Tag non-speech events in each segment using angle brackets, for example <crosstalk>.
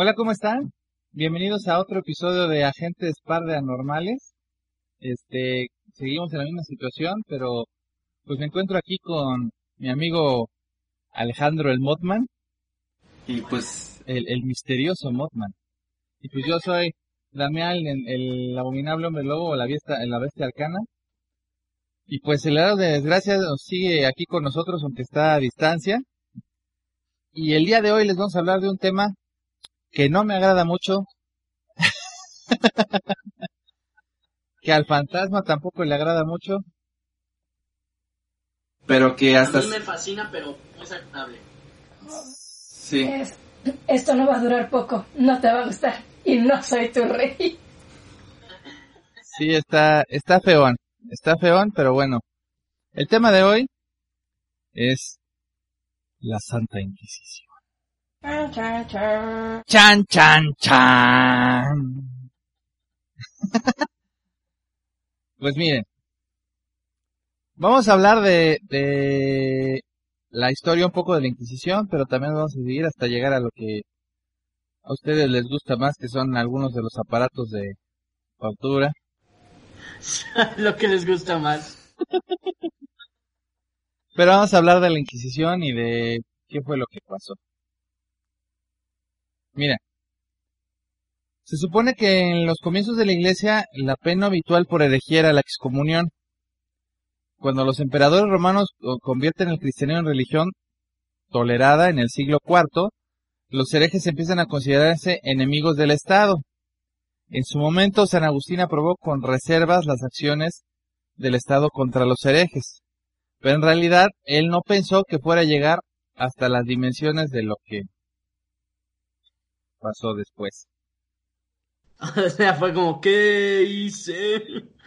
Hola, ¿cómo están? Bienvenidos a otro episodio de Agentes Par de Anormales. Este, seguimos en la misma situación, pero pues me encuentro aquí con mi amigo Alejandro el Motman. Y pues el, el misterioso Motman. Y pues yo soy Damián, el, el abominable hombre lobo o la bestia, la bestia arcana. Y pues el lado de desgracia nos sigue aquí con nosotros, aunque está a distancia. Y el día de hoy les vamos a hablar de un tema que no me agrada mucho, <laughs> que al fantasma tampoco le agrada mucho, pero que hasta... A mí me fascina, pero no es agradable. Sí, Es- esto no va a durar poco, no te va a gustar y no soy tu rey. sí, está, está feón, está feón, pero bueno. El tema de hoy es la Santa Inquisición. Chan, chan, chan. <laughs> pues miren, vamos a hablar de, de la historia un poco de la Inquisición, pero también vamos a seguir hasta llegar a lo que a ustedes les gusta más, que son algunos de los aparatos de tortura. <laughs> Lo que les gusta más. <laughs> Pero vamos a hablar de la Inquisición y de qué fue lo que pasó. Mira, se supone que en los comienzos de la Iglesia la pena habitual por herejía era la excomunión. Cuando los emperadores romanos convierten el cristianismo en religión tolerada en el siglo IV, los herejes empiezan a considerarse enemigos del Estado. En su momento, San Agustín aprobó con reservas las acciones del Estado contra los herejes. Pero en realidad, él no pensó que fuera a llegar hasta las dimensiones de lo que pasó después. <laughs> O sea, fue como, ¿qué hice?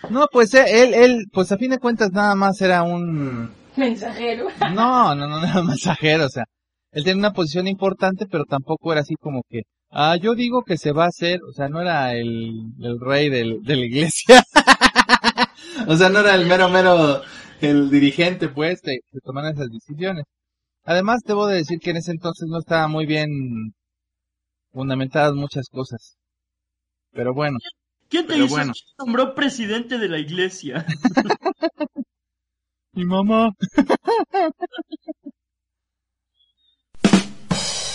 No, pues eh, él, él, pues a fin de cuentas nada más era un... Mensajero. <laughs> No, no, no, nada mensajero, o sea, él tenía una posición importante, pero tampoco era así como que, ah, yo digo que se va a hacer, o sea, no era el, el rey del, de la iglesia. <laughs> o sea, no era el mero, mero, el dirigente, pues, de, que tomaran esas decisiones. Además, debo de decir que en ese entonces no estaba muy bien fundamentadas muchas cosas. Pero bueno, ¿Quién te hizo? bueno. ¿Quién nombró presidente de la iglesia? <laughs> Mi mamá.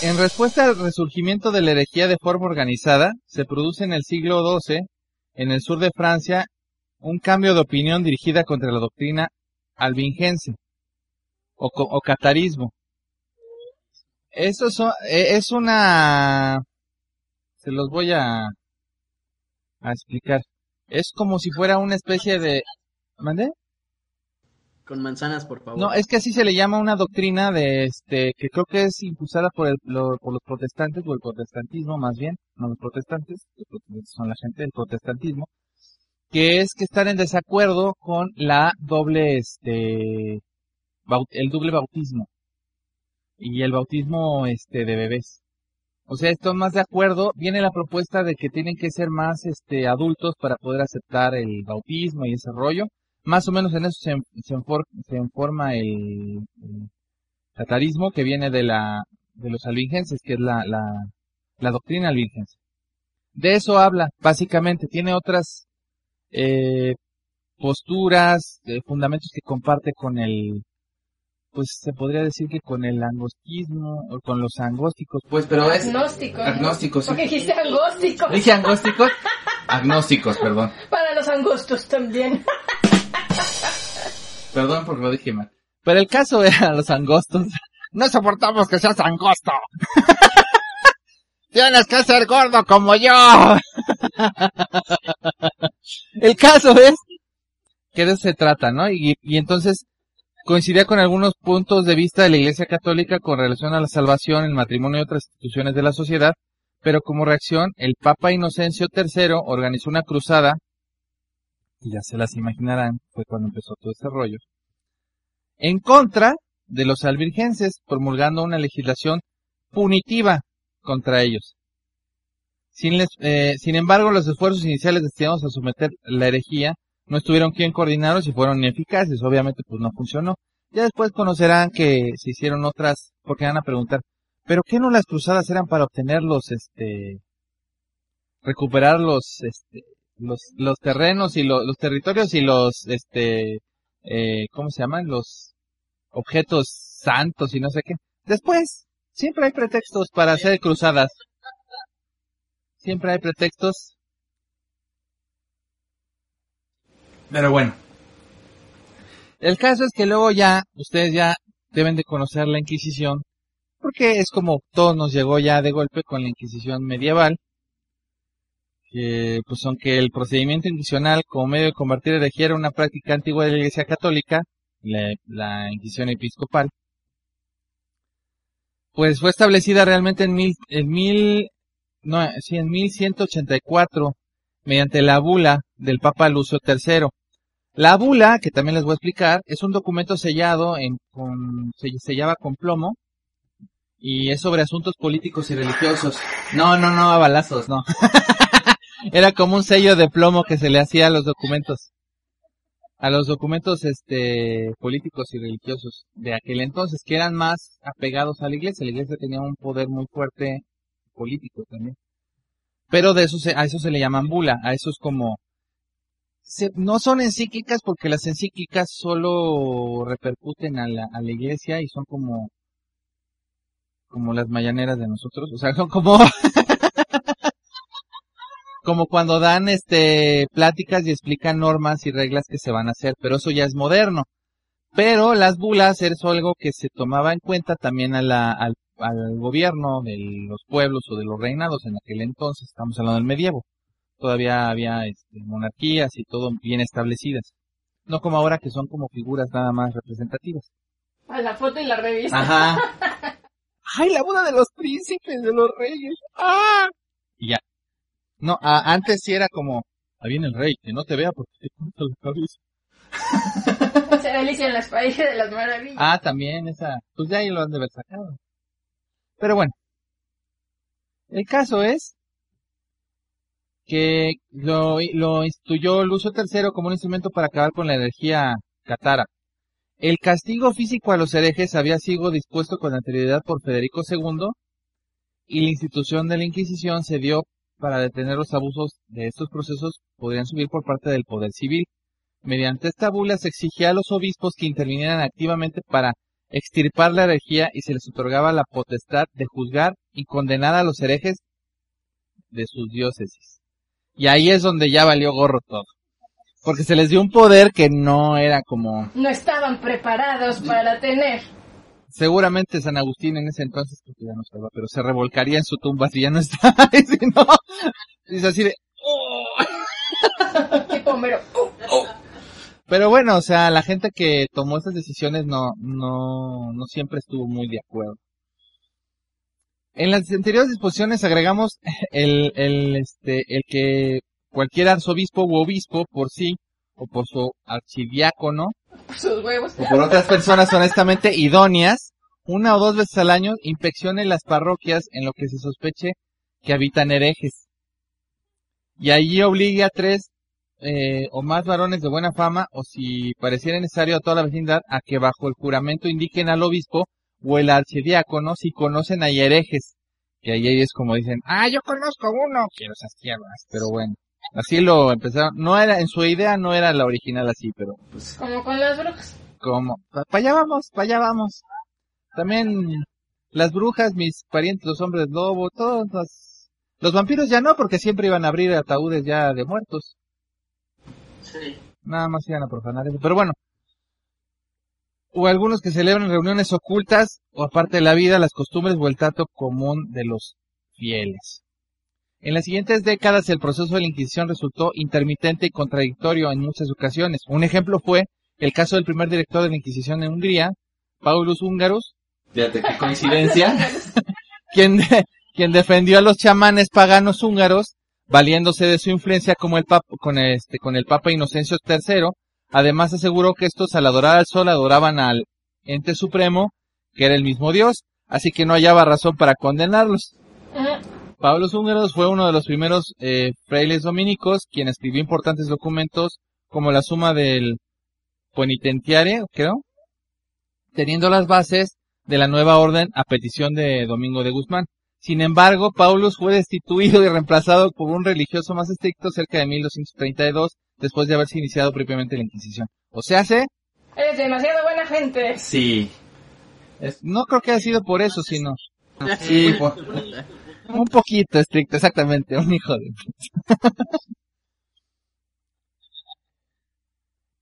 En respuesta al resurgimiento de la herejía de forma organizada, se produce en el siglo XII, en el sur de Francia, un cambio de opinión dirigida contra la doctrina albingense o, o catarismo. Eso so- eh, es una... Se los voy a, a explicar. Es como si fuera una especie de... ¿Mandé? Con manzanas, por favor. No, es que así se le llama una doctrina de este que creo que es impulsada por el, lo- por los protestantes o el protestantismo más bien, no los protestantes, los protestantes son la gente del protestantismo, que es que están en desacuerdo con la doble este el doble bautismo y el bautismo este de bebés. O sea, están más de acuerdo, viene la propuesta de que tienen que ser más este adultos para poder aceptar el bautismo y ese rollo más o menos en eso se, se, enfor- se informa el, el catarismo que viene de la de los albingenses, que es la, la, la doctrina albingense. De eso habla, básicamente. Tiene otras eh, posturas, eh, fundamentos que comparte con el, pues se podría decir que con el angostismo o con los angósticos, pues, pero es Agnósticos. ¿no? agnósticos. sí. Porque dijiste angósticos. Dije angósticos, agnósticos, perdón. Para los angostos también. Perdón porque lo dije mal. Pero el caso era <laughs> los angostos. No soportamos que seas angosto. <laughs> Tienes que ser gordo como yo. <laughs> el caso es que de eso se trata, ¿no? Y, y entonces coincidía con algunos puntos de vista de la Iglesia Católica con relación a la salvación, el matrimonio y otras instituciones de la sociedad, pero como reacción, el Papa Inocencio III organizó una cruzada, y ya se las imaginarán, fue cuando empezó todo este rollo, en contra de los albigenses, promulgando una legislación punitiva contra ellos. Sin, eh, sin embargo, los esfuerzos iniciales destinados a someter la herejía no estuvieron quien coordinarlos y fueron ineficaces. Obviamente, pues no funcionó. Ya después conocerán que se hicieron otras, porque van a preguntar, ¿pero qué no las cruzadas eran para obtener los, este, recuperar los, este, los, los terrenos y lo- los territorios y los, este, eh, ¿cómo se llaman? Los objetos santos y no sé qué. Después, siempre hay pretextos para hacer cruzadas. Siempre hay pretextos. Pero bueno. El caso es que luego ya, ustedes ya deben de conocer la Inquisición, porque es como todo nos llegó ya de golpe con la Inquisición medieval, que pues aunque el procedimiento inquisicional como medio de convertir herejía era una práctica antigua de la Iglesia Católica, la, la Inquisición episcopal, pues fue establecida realmente en mil, en mil, no, sí, en 1184, mediante la bula del Papa Lucio III. La bula, que también les voy a explicar, es un documento sellado en, con, se sellaba con plomo, y es sobre asuntos políticos y religiosos. No, no, no, a balazos, no. <laughs> Era como un sello de plomo que se le hacía a los documentos. A los documentos, este, políticos y religiosos de aquel entonces, que eran más apegados a la iglesia. La iglesia tenía un poder muy fuerte político también. Pero de eso se, a eso se le llaman bula, a eso es como, se- no son encíclicas porque las encíclicas solo repercuten a la, a la iglesia y son como, como las mañaneras de nosotros, o sea, son <laughs> como, como cuando dan este pláticas y explican normas y reglas que se van a hacer, pero eso ya es moderno. Pero las bulas es algo que se tomaba en cuenta también a la, al, al gobierno de los pueblos o de los reinados en aquel entonces, estamos hablando del medievo. Todavía había este, monarquías y todo bien establecidas. No como ahora que son como figuras nada más representativas. A la foto y la revista. Ajá. <laughs> ¡Ay, la boda de los príncipes, de los reyes! ¡Ah! Y ya. No, a- antes sí era como, ahí viene el rey, que no te vea porque te corta la cabeza. <laughs> Se Alicia en las países de las maravillas. Ah, también esa, pues ya ahí lo han de haber sacado. Pero bueno. El caso es que lo, lo instituyó Lucio III como un instrumento para acabar con la energía catara. El castigo físico a los herejes había sido dispuesto con anterioridad por Federico II y la institución de la Inquisición se dio para detener los abusos de estos procesos podrían subir por parte del poder civil. Mediante esta bula se exigía a los obispos que intervinieran activamente para extirpar la herejía y se les otorgaba la potestad de juzgar y condenar a los herejes de sus diócesis. Y ahí es donde ya valió gorro todo. Porque se les dio un poder que no era como... No estaban preparados para tener. Seguramente San Agustín en ese entonces, creo que ya no estaba, pero se revolcaría en su tumba si ya no estaba. <laughs> y si no, es así de... Tipo Homero. ¡uh! Pero bueno, o sea, la gente que tomó estas decisiones no, no, no siempre estuvo muy de acuerdo. En las anteriores disposiciones agregamos <laughs> el, el, este, el que cualquier arzobispo u obispo por sí, o por su archidiácono, Sus huevos. o por otras personas honestamente idóneas, una o dos veces al año inspeccione las parroquias en lo que se sospeche que habitan herejes. Y allí obligue a tres eh, o más varones de buena fama, o si pareciera necesario a toda la vecindad, a que bajo el juramento indiquen al obispo o el archidiácono si conocen a herejes Que ahí es como dicen, ah, yo conozco uno, quiero esas tierras, pero bueno. Así lo empezaron, no era, en su idea no era la original así, pero Pues, Como con las brujas. como, para allá vamos, para allá vamos. También las brujas, mis parientes, los hombres lobo, todos los, los vampiros ya no, porque siempre iban a abrir ataúdes ya de muertos. Sí. Nada más iban a profanar eso. Pero bueno. O algunos que celebran reuniones ocultas, o aparte de la vida, las costumbres o el trato común de los fieles. En las siguientes décadas el proceso de la Inquisición resultó intermitente y contradictorio en muchas ocasiones. Un ejemplo fue el caso del primer director de la Inquisición en Hungría, Paulus Húngarus, Fíjate qué coincidencia. <laughs> quien, de- quien defendió a los chamanes paganos húngaros, valiéndose de su influencia como el papa, con este, con el Papa Inocencio III. Además aseguró que estos al adorar al sol adoraban al ente supremo, que era el mismo Dios, así que no hallaba razón para condenarlos. Pablo Húngaros fue uno de los primeros eh, frailes dominicos, quien escribió importantes documentos como la suma del penitentiario, creo, teniendo las bases de la nueva orden a petición de Domingo de Guzmán. Sin embargo, Paulus fue destituido y reemplazado por un religioso más estricto cerca de 1232, después de haberse iniciado propiamente la Inquisición. O sea, se, Eres demasiado buena gente. Sí. es- no creo que haya sido por eso, sino Sí, por- un poquito estricto, exactamente, un hijo de.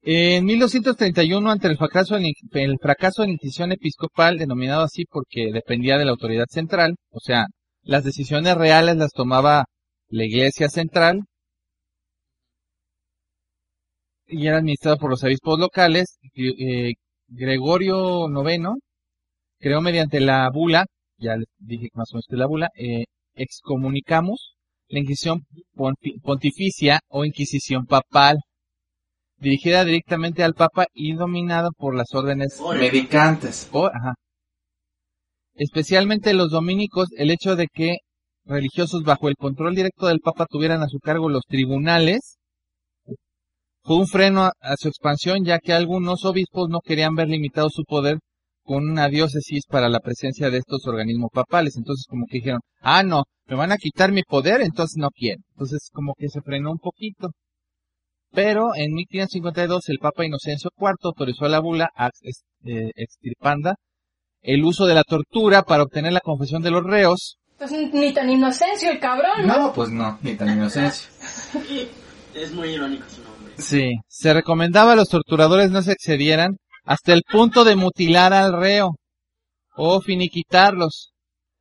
En 1231, ante el fracaso, de la in- el fracaso de la Inquisición episcopal, denominado así porque dependía de la autoridad central, o sea, las decisiones reales las tomaba la Iglesia central y era administrado por los obispos locales, eh, Gregorio IX creó mediante la bula, ya les dije más o menos que es la bula, eh, excomunicamos la Inquisición ponti- pontificia o Inquisición papal, dirigida directamente al Papa y dominada por las órdenes medicantes. ajá. Especialmente los dominicos, el hecho de que religiosos bajo el control directo del Papa tuvieran a su cargo los tribunales, fue un freno a, a su expansión, ya que algunos obispos no querían ver limitado su poder con una diócesis para la presencia de estos organismos papales. Entonces como que dijeron, ah, no, me van a quitar mi poder, entonces no quiero. Entonces como que se frenó un poquito. Pero en 1552 el Papa Inocencio IV autorizó la bula eh, extirpanda el uso de la tortura para obtener la confesión de los reos. Pues ni tan inocencio el cabrón, ¿no? No, pues no, ni tan inocencia. Y es muy irónico su nombre. Sí. Se recomendaba a los torturadores no se excedieran hasta el punto de mutilar al reo o finiquitarlos.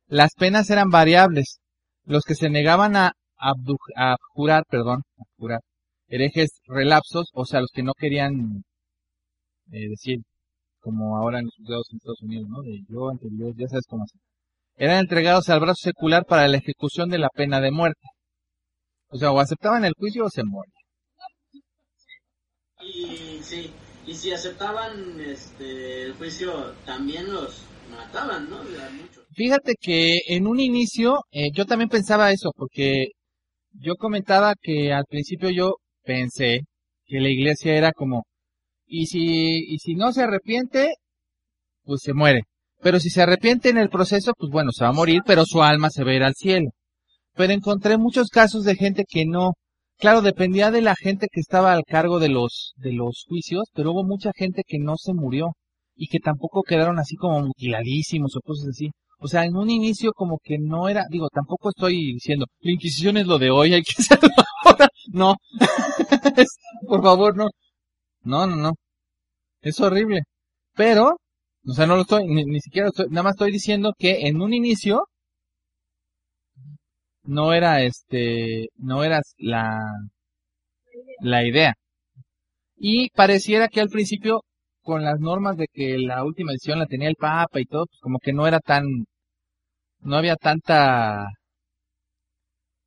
Las penas eran variables. Los que se negaban a, abdu- a jurar, perdón, a jurar, herejes relapsos, o sea, los que no querían eh, decir, como ahora en los juzgados en Estados Unidos, ¿no? De yo ante Dios, ya sabes cómo hacer. Eran entregados al brazo secular para la ejecución de la pena de muerte. O sea, o aceptaban el juicio o se morían. Y sí, y si aceptaban este el juicio, también los mataban, ¿no? Muchos. Fíjate que en un inicio eh, yo también pensaba eso, porque yo comentaba que al principio yo pensé que la iglesia era como, y si, y si no se arrepiente, pues se muere. Pero si se arrepiente en el proceso, pues bueno, se va a morir, pero su alma se va a ir al cielo. Pero encontré muchos casos de gente que no, claro, dependía de la gente que estaba al cargo de los, de los juicios, pero hubo mucha gente que no se murió y que tampoco quedaron así como mutiladísimos o cosas así. O sea, en un inicio como que no era, digo, tampoco estoy diciendo, la Inquisición es lo de hoy, hay que <laughs> hacerlo ahora. No. <laughs> Por favor, no. No, no, no. Es horrible. Pero, o sea, no lo estoy, ni, ni siquiera estoy, nada más estoy diciendo que en un inicio no era este, no era la, la idea. Y pareciera que al principio con las normas de que la última edición la tenía el Papa y todo, pues como que no era tan, no había tanta,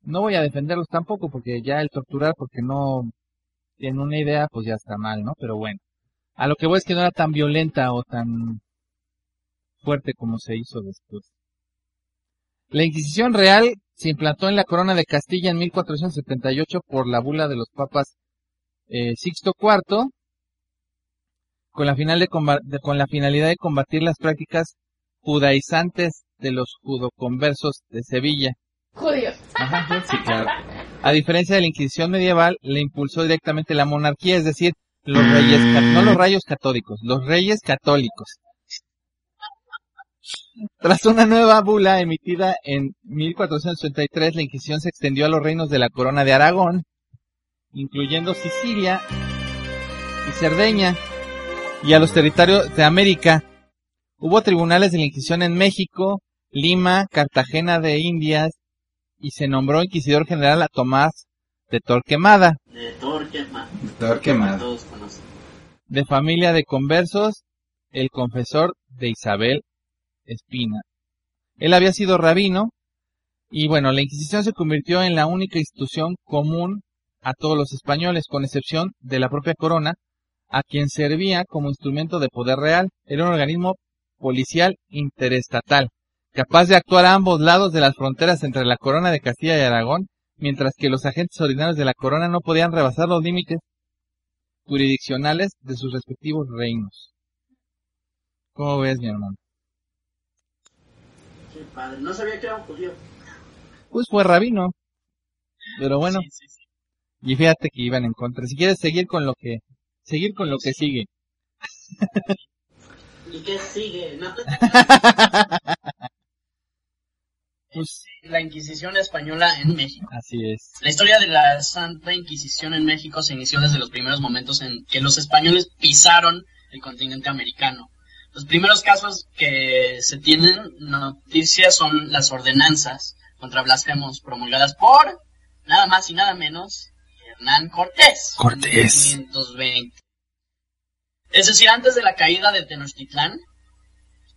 no voy a defenderlos tampoco porque ya el torturar porque no tiene una idea pues ya está mal, ¿no? Pero bueno, a lo que voy es que no era tan violenta o tan fuerte como se hizo después. La Inquisición Real se implantó en la corona de Castilla en 1478 por la bula de los papas eh, Sixto IV con la, final de de- con la finalidad de combatir las prácticas judaizantes de los judoconversos de Sevilla. Judíos. Ajá, Sí, claro. A diferencia de la Inquisición medieval, le impulsó directamente la monarquía, es decir, los reyes, no los rayos católicos, los reyes católicos. Tras una nueva bula emitida en 1483, la Inquisición se extendió a los reinos de la Corona de Aragón, incluyendo Sicilia y Cerdeña, y a los territorios de América. Hubo tribunales de la Inquisición en México, Lima, Cartagena de Indias, y se nombró inquisidor general a Tomás de Torquemada, De Torquemada. Peor que mal. Todos conocen. de familia de conversos, el confesor de Isabel Espina. Él había sido rabino y bueno, la Inquisición se convirtió en la única institución común a todos los españoles, con excepción de la propia corona, a quien servía como instrumento de poder real. Era un organismo policial interestatal, capaz de actuar a ambos lados de las fronteras entre la corona de Castilla y Aragón, mientras que los agentes ordinarios de la corona no podían rebasar los límites jurisdiccionales de sus respectivos reinos. ¿Cómo ves, mi hermano? Qué padre. No sabía que era un judío. Pues fue rabino. Pero bueno, Sí, sí, sí. y fíjate que iban en contra. Si quieres seguir con lo que, seguir con lo que sigue. ¿Y qué sigue? No. <laughs> Pues, La Inquisición española en México. así es. La historia de la Santa Inquisición en México se inició desde los primeros momentos en que los españoles pisaron el continente americano. Los primeros casos que se tienen noticias son las ordenanzas contra blasfemos promulgadas por nada más y nada menos Hernán Cortés. Cortés. En 1520. Es decir, antes de la caída de Tenochtitlán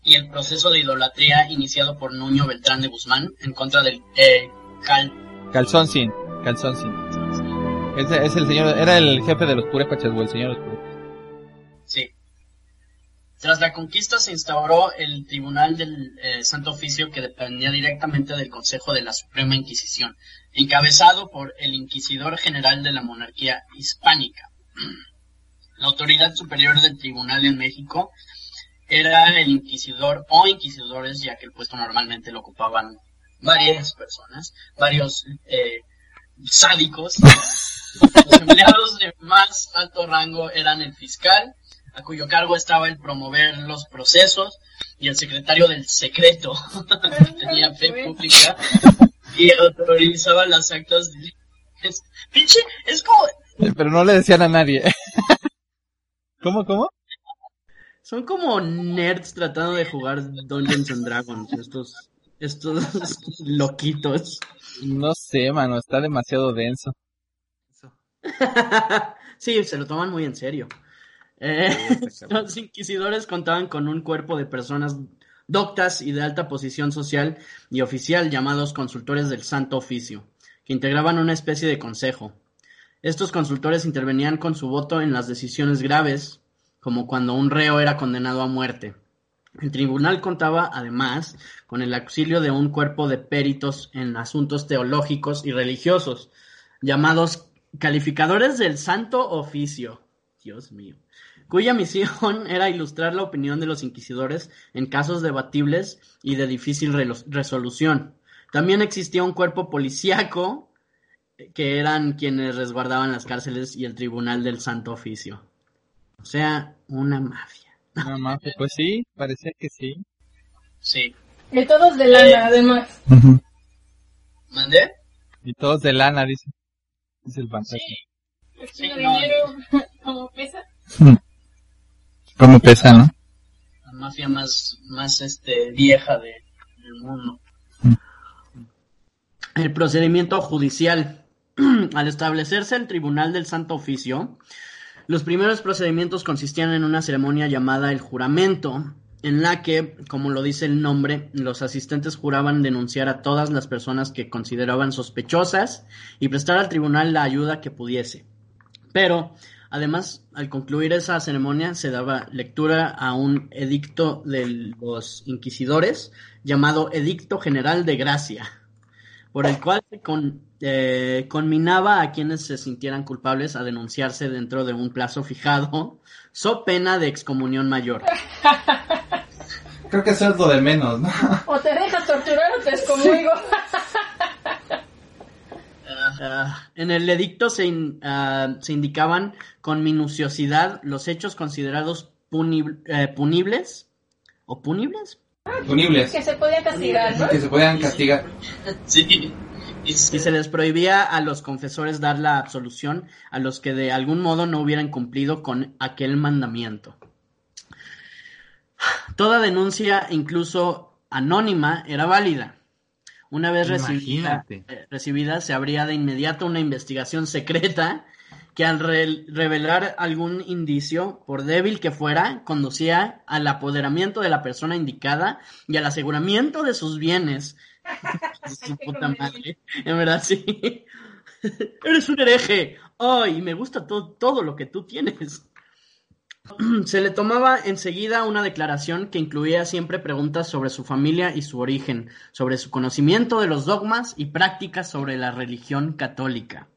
y el proceso de idolatría iniciado por Nuño Beltrán de Guzmán en contra del eh, Cal Calzón sin, calzón sin. Es el señor, era el jefe de los purépachas o el señor de los purépachas. Sí. Tras la conquista se instauró el Tribunal del eh, Santo Oficio que dependía directamente del Consejo de la Suprema Inquisición, encabezado por el Inquisidor General de la Monarquía Hispánica. <clears throat> La autoridad superior del tribunal en México era el inquisidor o inquisidores, ya que el puesto normalmente lo ocupaban varias personas, varios eh, sádicos. <laughs> Los empleados de más alto rango eran el fiscal, a cuyo cargo estaba el promover los procesos, y el secretario del secreto, <laughs> tenía fe pública, y autorizaba las actas de... Es, pinche, es como... Pero no le decían a nadie. <laughs> ¿Cómo, cómo? Son como nerds tratando de jugar Dungeons and Dragons, estos, estos <laughs> loquitos. No sé, mano, está demasiado denso. <laughs> sí, se lo toman muy en serio. Eh, <laughs> los inquisidores contaban con un cuerpo de personas doctas y de alta posición social y oficial llamados consultores del Santo Oficio, que integraban una especie de consejo. Estos consultores intervenían con su voto en las decisiones graves, como cuando un reo era condenado a muerte. El tribunal contaba, además, con el auxilio de un cuerpo de peritos en asuntos teológicos y religiosos, llamados calificadores del Santo Oficio. Dios mío. Cuya misión <laughs> era ilustrar la opinión de los inquisidores en casos debatibles y de difícil resolución. También existía un cuerpo policíaco que eran quienes resguardaban las cárceles y el tribunal del Santo Oficio. O sea, una mafia. No, <laughs> mafia. Pues sí, parecía que sí. Sí. Y todos de lana, además. ¿Mandé? Y todos de lana, dice. Dice el fantasma. Sí, Mucho no. dinero, <laughs> como pesa. ¿Cómo pesa, no? La mafia más, más este, vieja de, del mundo. El procedimiento judicial. <clears throat> Al establecerse el Tribunal del Santo Oficio, los primeros procedimientos consistían en una ceremonia llamada el juramento, en la que, como lo dice el nombre, los asistentes juraban denunciar a todas las personas que consideraban sospechosas y prestar al tribunal la ayuda que pudiese. Pero, además, al concluir esa ceremonia se daba lectura a un edicto de los inquisidores llamado Edicto General de Gracia, por el cual se con- eh, conminaba a quienes se sintieran culpables a denunciarse dentro de un plazo fijado, so pena de excomunión mayor. creo que eso es lo de menos, ¿no? O te dejas torturar o te excomulgo. <laughs> Ah, en el edicto se, in- ah, se indicaban con minuciosidad los hechos considerados punib- eh, punibles o punibles Punibles. que se podía castigar, ¿no? Que se puedan castigar. Sí. Y se- les prohibía a los confesores dar la absolución a los que de algún modo no hubieran cumplido con aquel mandamiento. Toda denuncia, incluso anónima, era válida. Una vez recibida, eh, recibida, se abría de inmediato una investigación secreta que al re- revelar algún indicio, por débil que fuera, conducía al apoderamiento de la persona indicada y al aseguramiento de sus bienes. <laughs> Su puta madre. En verdad, sí. <laughs> Eres un hereje. Ay, me gusta to- todo lo que tú tienes. <clears throat> Se le tomaba enseguida una declaración que incluía siempre preguntas sobre su familia y su origen, sobre su conocimiento de los dogmas y prácticas sobre la religión católica,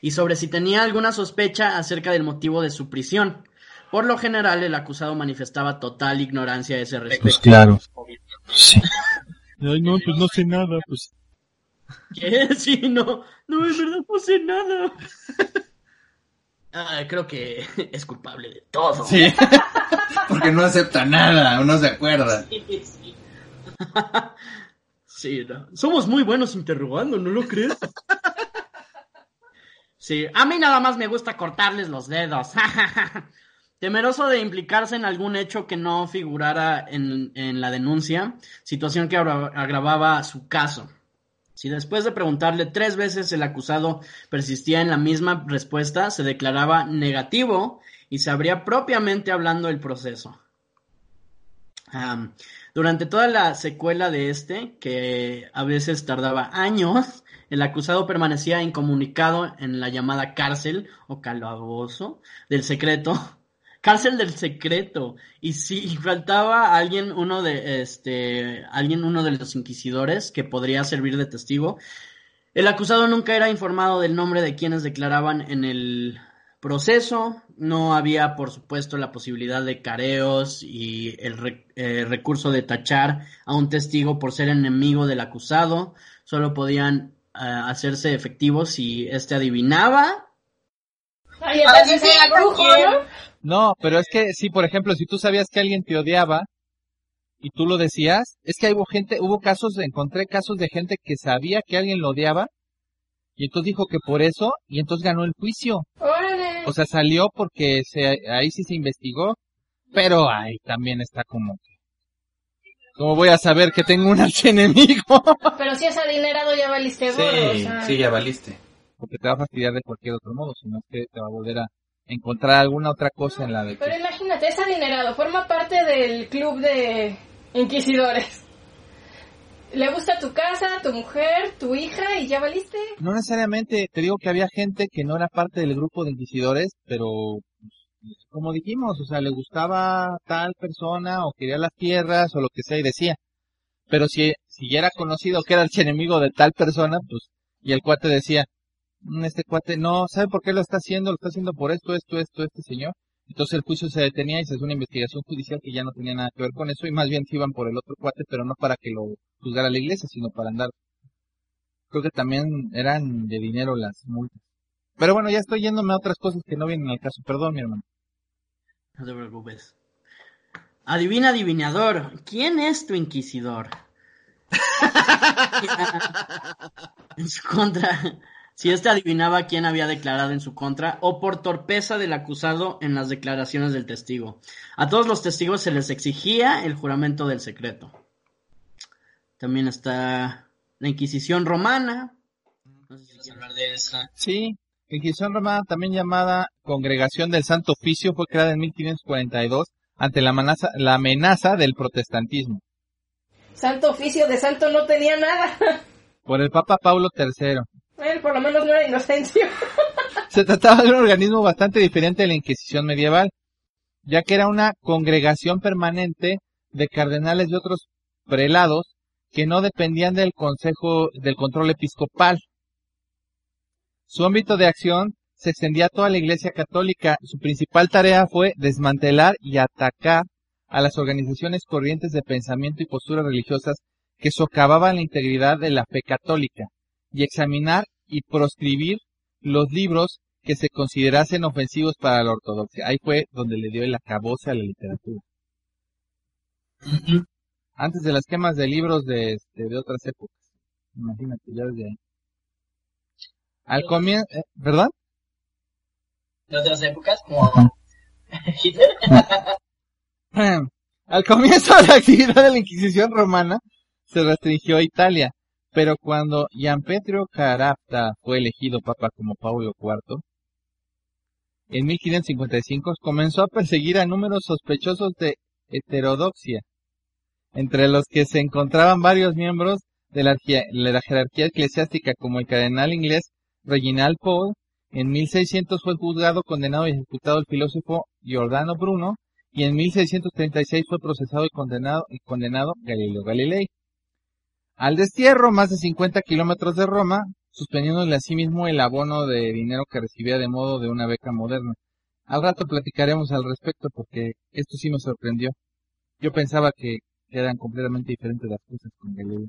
y sobre si tenía alguna sospecha acerca del motivo de su prisión. Por lo general, el acusado manifestaba total ignorancia a ese respecto. claro. <laughs> Ay, no, pues no sé nada, pues. ¿Qué? <laughs> Sí, no, no, en verdad no sé nada. Ah, creo que <laughs> es culpable de todo. Sí. Porque no acepta nada, uno se acuerda. Sí, no. Somos muy buenos interrogando, ¿no lo crees? Sí, a mí nada más me gusta cortarles los dedos. <laughs> Temeroso de implicarse en algún hecho que no figurara en, en la denuncia, situación que agra- agravaba su caso. Si después de preguntarle tres veces el acusado persistía en la misma respuesta, se declaraba negativo y se abría propiamente hablando el proceso. Durante toda la secuela de este, que a veces tardaba años, el acusado permanecía incomunicado en la llamada cárcel o calabozo del secreto. <laughs> Cárcel del secreto. Y si faltaba alguien, uno de este, alguien, uno de los inquisidores que podría servir de testigo, el acusado nunca era informado del nombre de quienes declaraban en el proceso. No había, por supuesto, la posibilidad de careos y el re- eh, recurso de tachar a un testigo por ser enemigo del acusado. Solo podían eh, hacerse efectivos si éste adivinaba. Ay, entonces era brujo, ¿no? No, pero es que sí, por ejemplo, si tú sabías que alguien te odiaba y tú lo decías, es que hubo gente, hubo casos, encontré casos de gente que sabía que alguien lo odiaba y entonces dijo que por eso y entonces ganó el juicio. Órale. O sea, salió porque se, ahí sí se investigó, pero ahí también está como que, ¿cómo voy a saber que tengo un archienemigo? <laughs> Pero si es adinerado ya valiste o Sí, sea. sí, ya valiste. Porque te va a fastidiar de cualquier otro modo, sino es que te va a volver a encontrar alguna otra cosa en la de que... Pero imagínate, es adinerado, forma parte del club de inquisidores. Le gusta tu casa, tu mujer, tu hija y ya valiste. No necesariamente, te digo que había gente que no era parte del grupo de inquisidores, pero como dijimos, o sea, le gustaba tal persona o quería las tierras o lo que sea y decía. Pero si, si ya era conocido que era el <laughs> enemigo de tal persona, pues, y el cuate decía, "Mm, este cuate no, ¿sabe por qué lo está haciendo? Lo está haciendo por esto, esto, esto, este señor. Entonces el juicio se detenía y se hacía una investigación judicial que ya no tenía nada que ver con eso y más bien se iban por el otro cuate, pero no para que lo juzgara la iglesia, sino para andar Creo que también eran de dinero las multas. Pero bueno, ya estoy yéndome a otras cosas que no vienen al caso. Perdón, mi hermano. No te preocupes. Adivina, adivinador. ¿Quién es tu inquisidor? <laughs> en su contra. Si éste adivinaba quién había declarado en su contra o por torpeza del acusado en las declaraciones del testigo. A todos los testigos se les exigía el juramento del secreto. También está la Inquisición romana. No sé si Vamos a hablar de esa. Sí, Inquisición Romana, también llamada Congregación del Santo Oficio, fue creada en 1542 ante la amenaza, la amenaza del protestantismo Santo oficio de santo no tenía nada. <laughs> por el Papa Paulo III. Por lo menos no era inocencio. <laughs> Se trataba de un organismo bastante diferente de la Inquisición medieval, ya que era una congregación permanente de cardenales y otros prelados que no dependían del consejo del control episcopal. Su ámbito de acción se extendía a toda la Iglesia católica. Su principal tarea fue desmantelar y atacar a las organizaciones corrientes de pensamiento y posturas religiosas que socavaban la integridad de la fe católica y examinar y proscribir los libros que se considerasen ofensivos para la ortodoxia. Ahí fue donde le dio el acabose a la literatura. Antes de las quemas de libros de, este, de otras épocas. Imagínate, ya desde ahí. Al comienzo, eh, ¿verdad? De otras épocas, como <laughs> Hitler. <laughs> Al comienzo de la actividad de la Inquisición romana se restringió a Italia, pero cuando Gianpetro Carapta fue elegido papa como Paulo IV, en 1555 comenzó a perseguir a números sospechosos de heterodoxia, entre los que se encontraban varios miembros de la, arquia- de la jerarquía eclesiástica como el cardenal inglés Reginald Pole. En 1600 fue juzgado, condenado y ejecutado el filósofo Giordano Bruno, y en 1636 fue procesado y condenado, y condenado Galileo Galilei. Al destierro, más de 50 kilómetros de Roma, suspendiéndole asimismo el abono de dinero que recibía de modo de una beca moderna. Al rato platicaremos al respecto porque esto sí me sorprendió. Yo pensaba que eran completamente diferentes las cosas con Galileo.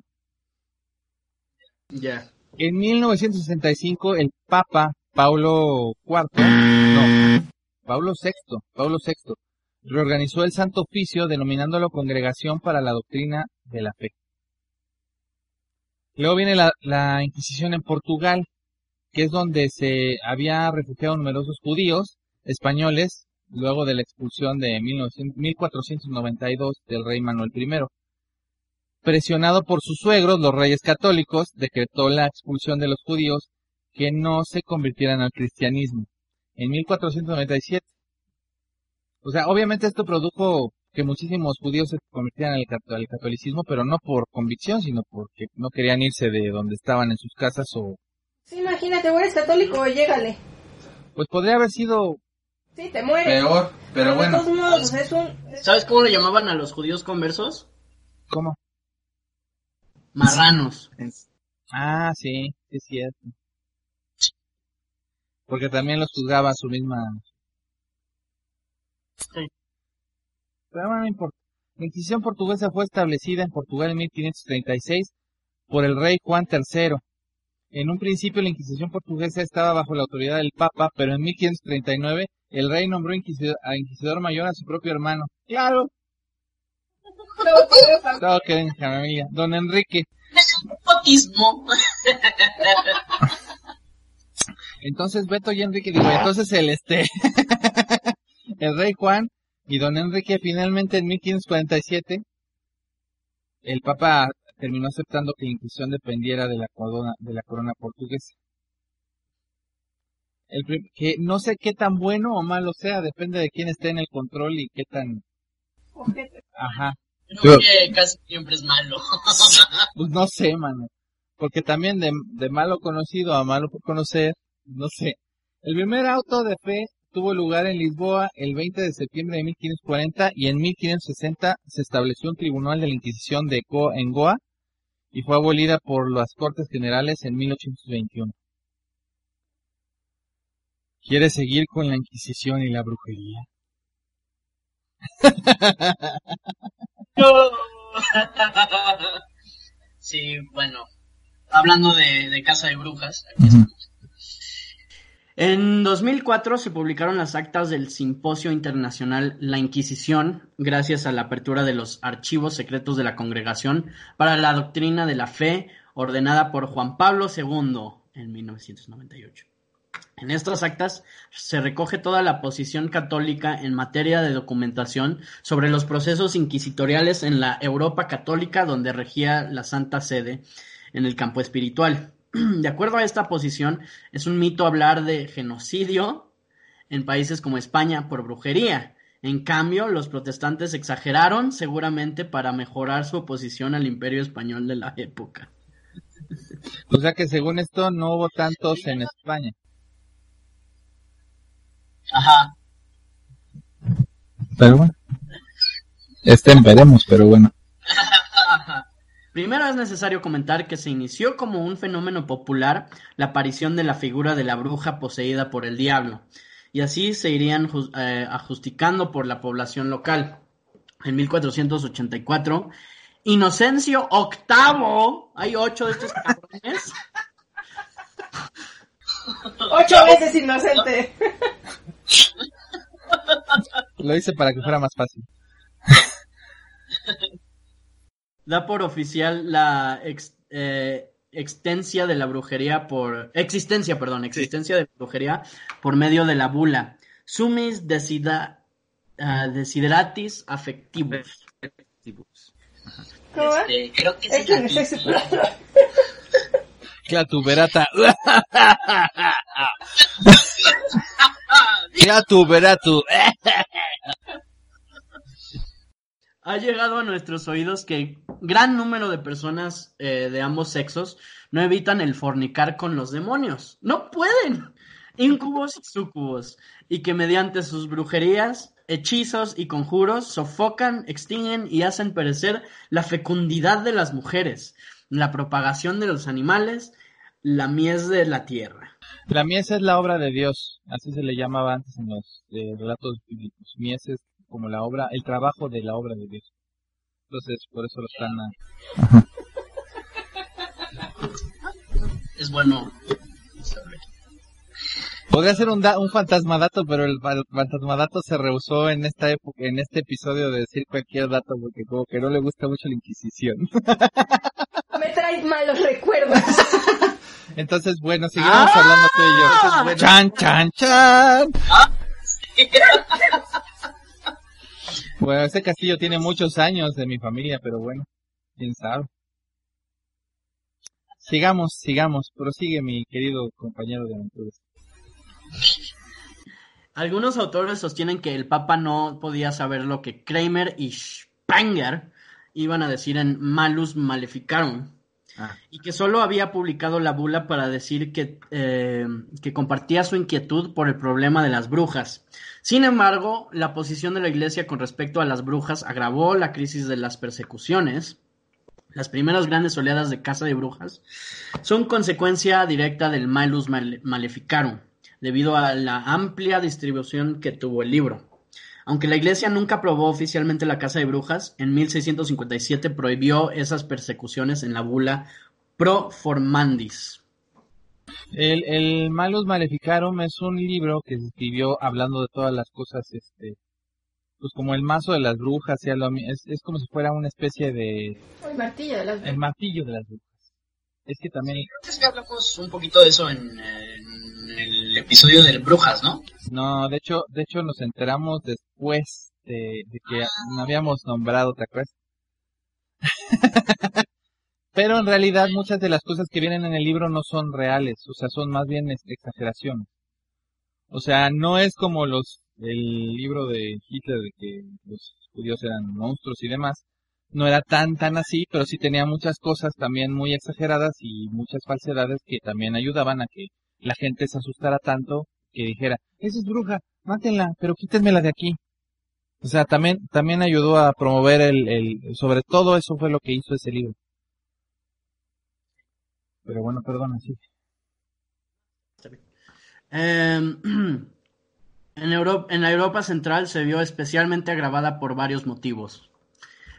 Ya. En 1965 el Papa Paulo IV, no, Pablo VI, Pablo VI, reorganizó el Santo Oficio denominándolo Congregación para la Doctrina de la Fe. Luego viene la, la Inquisición en Portugal, que es donde se había refugiado numerosos judíos españoles luego de la expulsión de 1900 1492 del rey Manuel I. Presionado por sus suegros, los reyes católicos, decretó la expulsión de los judíos que no se convirtieran al cristianismo en 1497. O sea, obviamente esto produjo que muchísimos judíos se convirtieran al, cat- al catolicismo, pero no por convicción, sino porque no querían irse de donde estaban en sus casas o... Sí, imagínate, o eres católico, llégale. Pues podría haber sido... Sí, te mueres. Peor, pero bueno. todos modos, o sea, es un... es- ¿Sabes cómo le llamaban a los judíos conversos? ¿Cómo? Marranos. Ah, sí, sí es cierto. Porque también los juzgaba a su misma... Sí. Pero bueno, no importa. La Inquisición portuguesa fue establecida en Portugal en 1536 por el rey Juan III. En un principio la Inquisición portuguesa estaba bajo la autoridad del Papa, pero en 1539 el rey nombró inquisidor, a inquisidor mayor a su propio hermano. Claro, Todo tiene familia. todo queda en familia. Don Enrique. Entonces Beto y Enrique, digo, entonces el este, <laughs> el rey Juan y don Enrique finalmente en 1547, el Papa terminó aceptando que la Inquisición dependiera de la corona, de la corona portuguesa. El que no sé qué tan bueno o malo sea, depende de quién esté en el control y qué tan, ajá, Creo que casi siempre es malo. <laughs> pues no sé, mano, porque también de, de malo conocido a malo por conocer, no sé. El primer auto de fe tuvo lugar en Lisboa el 20 de septiembre de 1540 y en 1560 se estableció un tribunal de la Inquisición de Goa, en Goa y fue abolida por las Cortes Generales en 1821. ¿Quiere seguir con la Inquisición y la brujería? No. <laughs> sí, bueno. Hablando de, de Casa de Brujas, aquí estamos. En 2004 se publicaron las actas del Simposio Internacional La Inquisición, gracias a la apertura de los archivos secretos de la Congregación para la Doctrina de la Fe, ordenada por Juan Pablo II en 1998. En estas actas se recoge toda la posición católica en materia de documentación sobre los procesos inquisitoriales en la Europa católica donde regía la Santa Sede en el campo espiritual. <clears throat> De acuerdo a esta posición, es un mito hablar de genocidio en países como España por brujería. En cambio, los protestantes exageraron seguramente para mejorar su oposición al imperio español de la época. O sea que según esto no hubo tantos en España. Ajá. Pero bueno. Este veremos, pero bueno. Primero es necesario comentar que se inició como un fenómeno popular la aparición de la figura de la bruja poseída por el diablo, y así se irían eh, ajusticando por la población local. en 1484. Inocencio VIII, hay ocho de estos cabrones. <laughs> Ocho veces inocente. <laughs> <laughs> Lo hice para que fuera más fácil. <laughs> Da por oficial la ex- eh, extencia de la brujería por existencia, perdón, existencia de la brujería por medio de la bula Sumis decida, ah, desideratis affectivus. ¿Cómo va? Este, creo que Es es <laughs> Clatuberata. Clatuberatu. <laughs> Ha llegado a nuestros oídos que gran número de personas eh, de ambos sexos no evitan el fornicar con los demonios. No pueden. Incubos y sucubos. Y que mediante sus brujerías, hechizos y conjuros sofocan, extinguen y hacen perecer la fecundidad de las mujeres, la propagación de los animales, la mies de la tierra. La mies es la obra de Dios, así se le llamaba antes en los eh, relatos bíblicos. Mies es como la obra, el trabajo de la obra de Dios. Entonces, por eso lo están... ah, Es bueno saber. Podría ser un, da- un fantasmadato, pero el fa- fantasmadato se rehusó en esta época, en este episodio de decir cualquier dato porque como que no le gusta mucho la Inquisición. <laughs> Me trae malos recuerdos. <laughs> Entonces, bueno, seguimos hablando tú y yo. Entonces, bueno. Chan, chan, chan. Bueno, ese castillo tiene muchos años de mi familia, pero bueno, quién sabe. Sigamos, sigamos. Prosigue mi querido compañero de aventuras. Algunos autores sostienen que el Papa no podía saber lo que Kramer y Spenger iban a decir en Malus Maleficarum, Ah. y que solo había publicado la bula para decir que, eh, que compartía su inquietud por el problema de las brujas. Sin embargo, la posición de la Iglesia con respecto a las brujas agravó la crisis de las persecuciones. Las primeras grandes oleadas de caza de brujas son consecuencia directa del Malus Male- Maleficarum, debido a la amplia distribución que tuvo el libro. Aunque la iglesia nunca aprobó oficialmente la caza de brujas, en 1657 prohibió esas persecuciones en la bula Pro Formandis. El, el Malus Maleficarum es un libro que se escribió hablando de todas las cosas, este, pues como el mazo de las brujas, es, es como si fuera una especie de, El martillo de las el martillo de las brujas. Es que también, Creo que hablamos un poquito de eso en, en el episodio de Brujas, ¿no? no, de hecho, de hecho nos enteramos después de, de que no habíamos nombrado, ¿te acuerdas? <laughs> Pero en realidad muchas de las cosas que vienen en el libro no son reales, o sea, son más bien exageraciones. O sea, no es como los el libro de Hitler de que los judíos eran monstruos y demás. No era tan tan así, pero sí tenía muchas cosas también muy exageradas y muchas falsedades que también ayudaban a que la gente se asustara tanto que dijera, esa es bruja, mátenla, pero quítenmela de aquí. O sea, también también ayudó a promover el, el sobre todo eso fue lo que hizo ese libro. Pero bueno, perdona, sí. Em, <clears throat> en, Euro- en la Europa Central se vio especialmente agravada por varios motivos.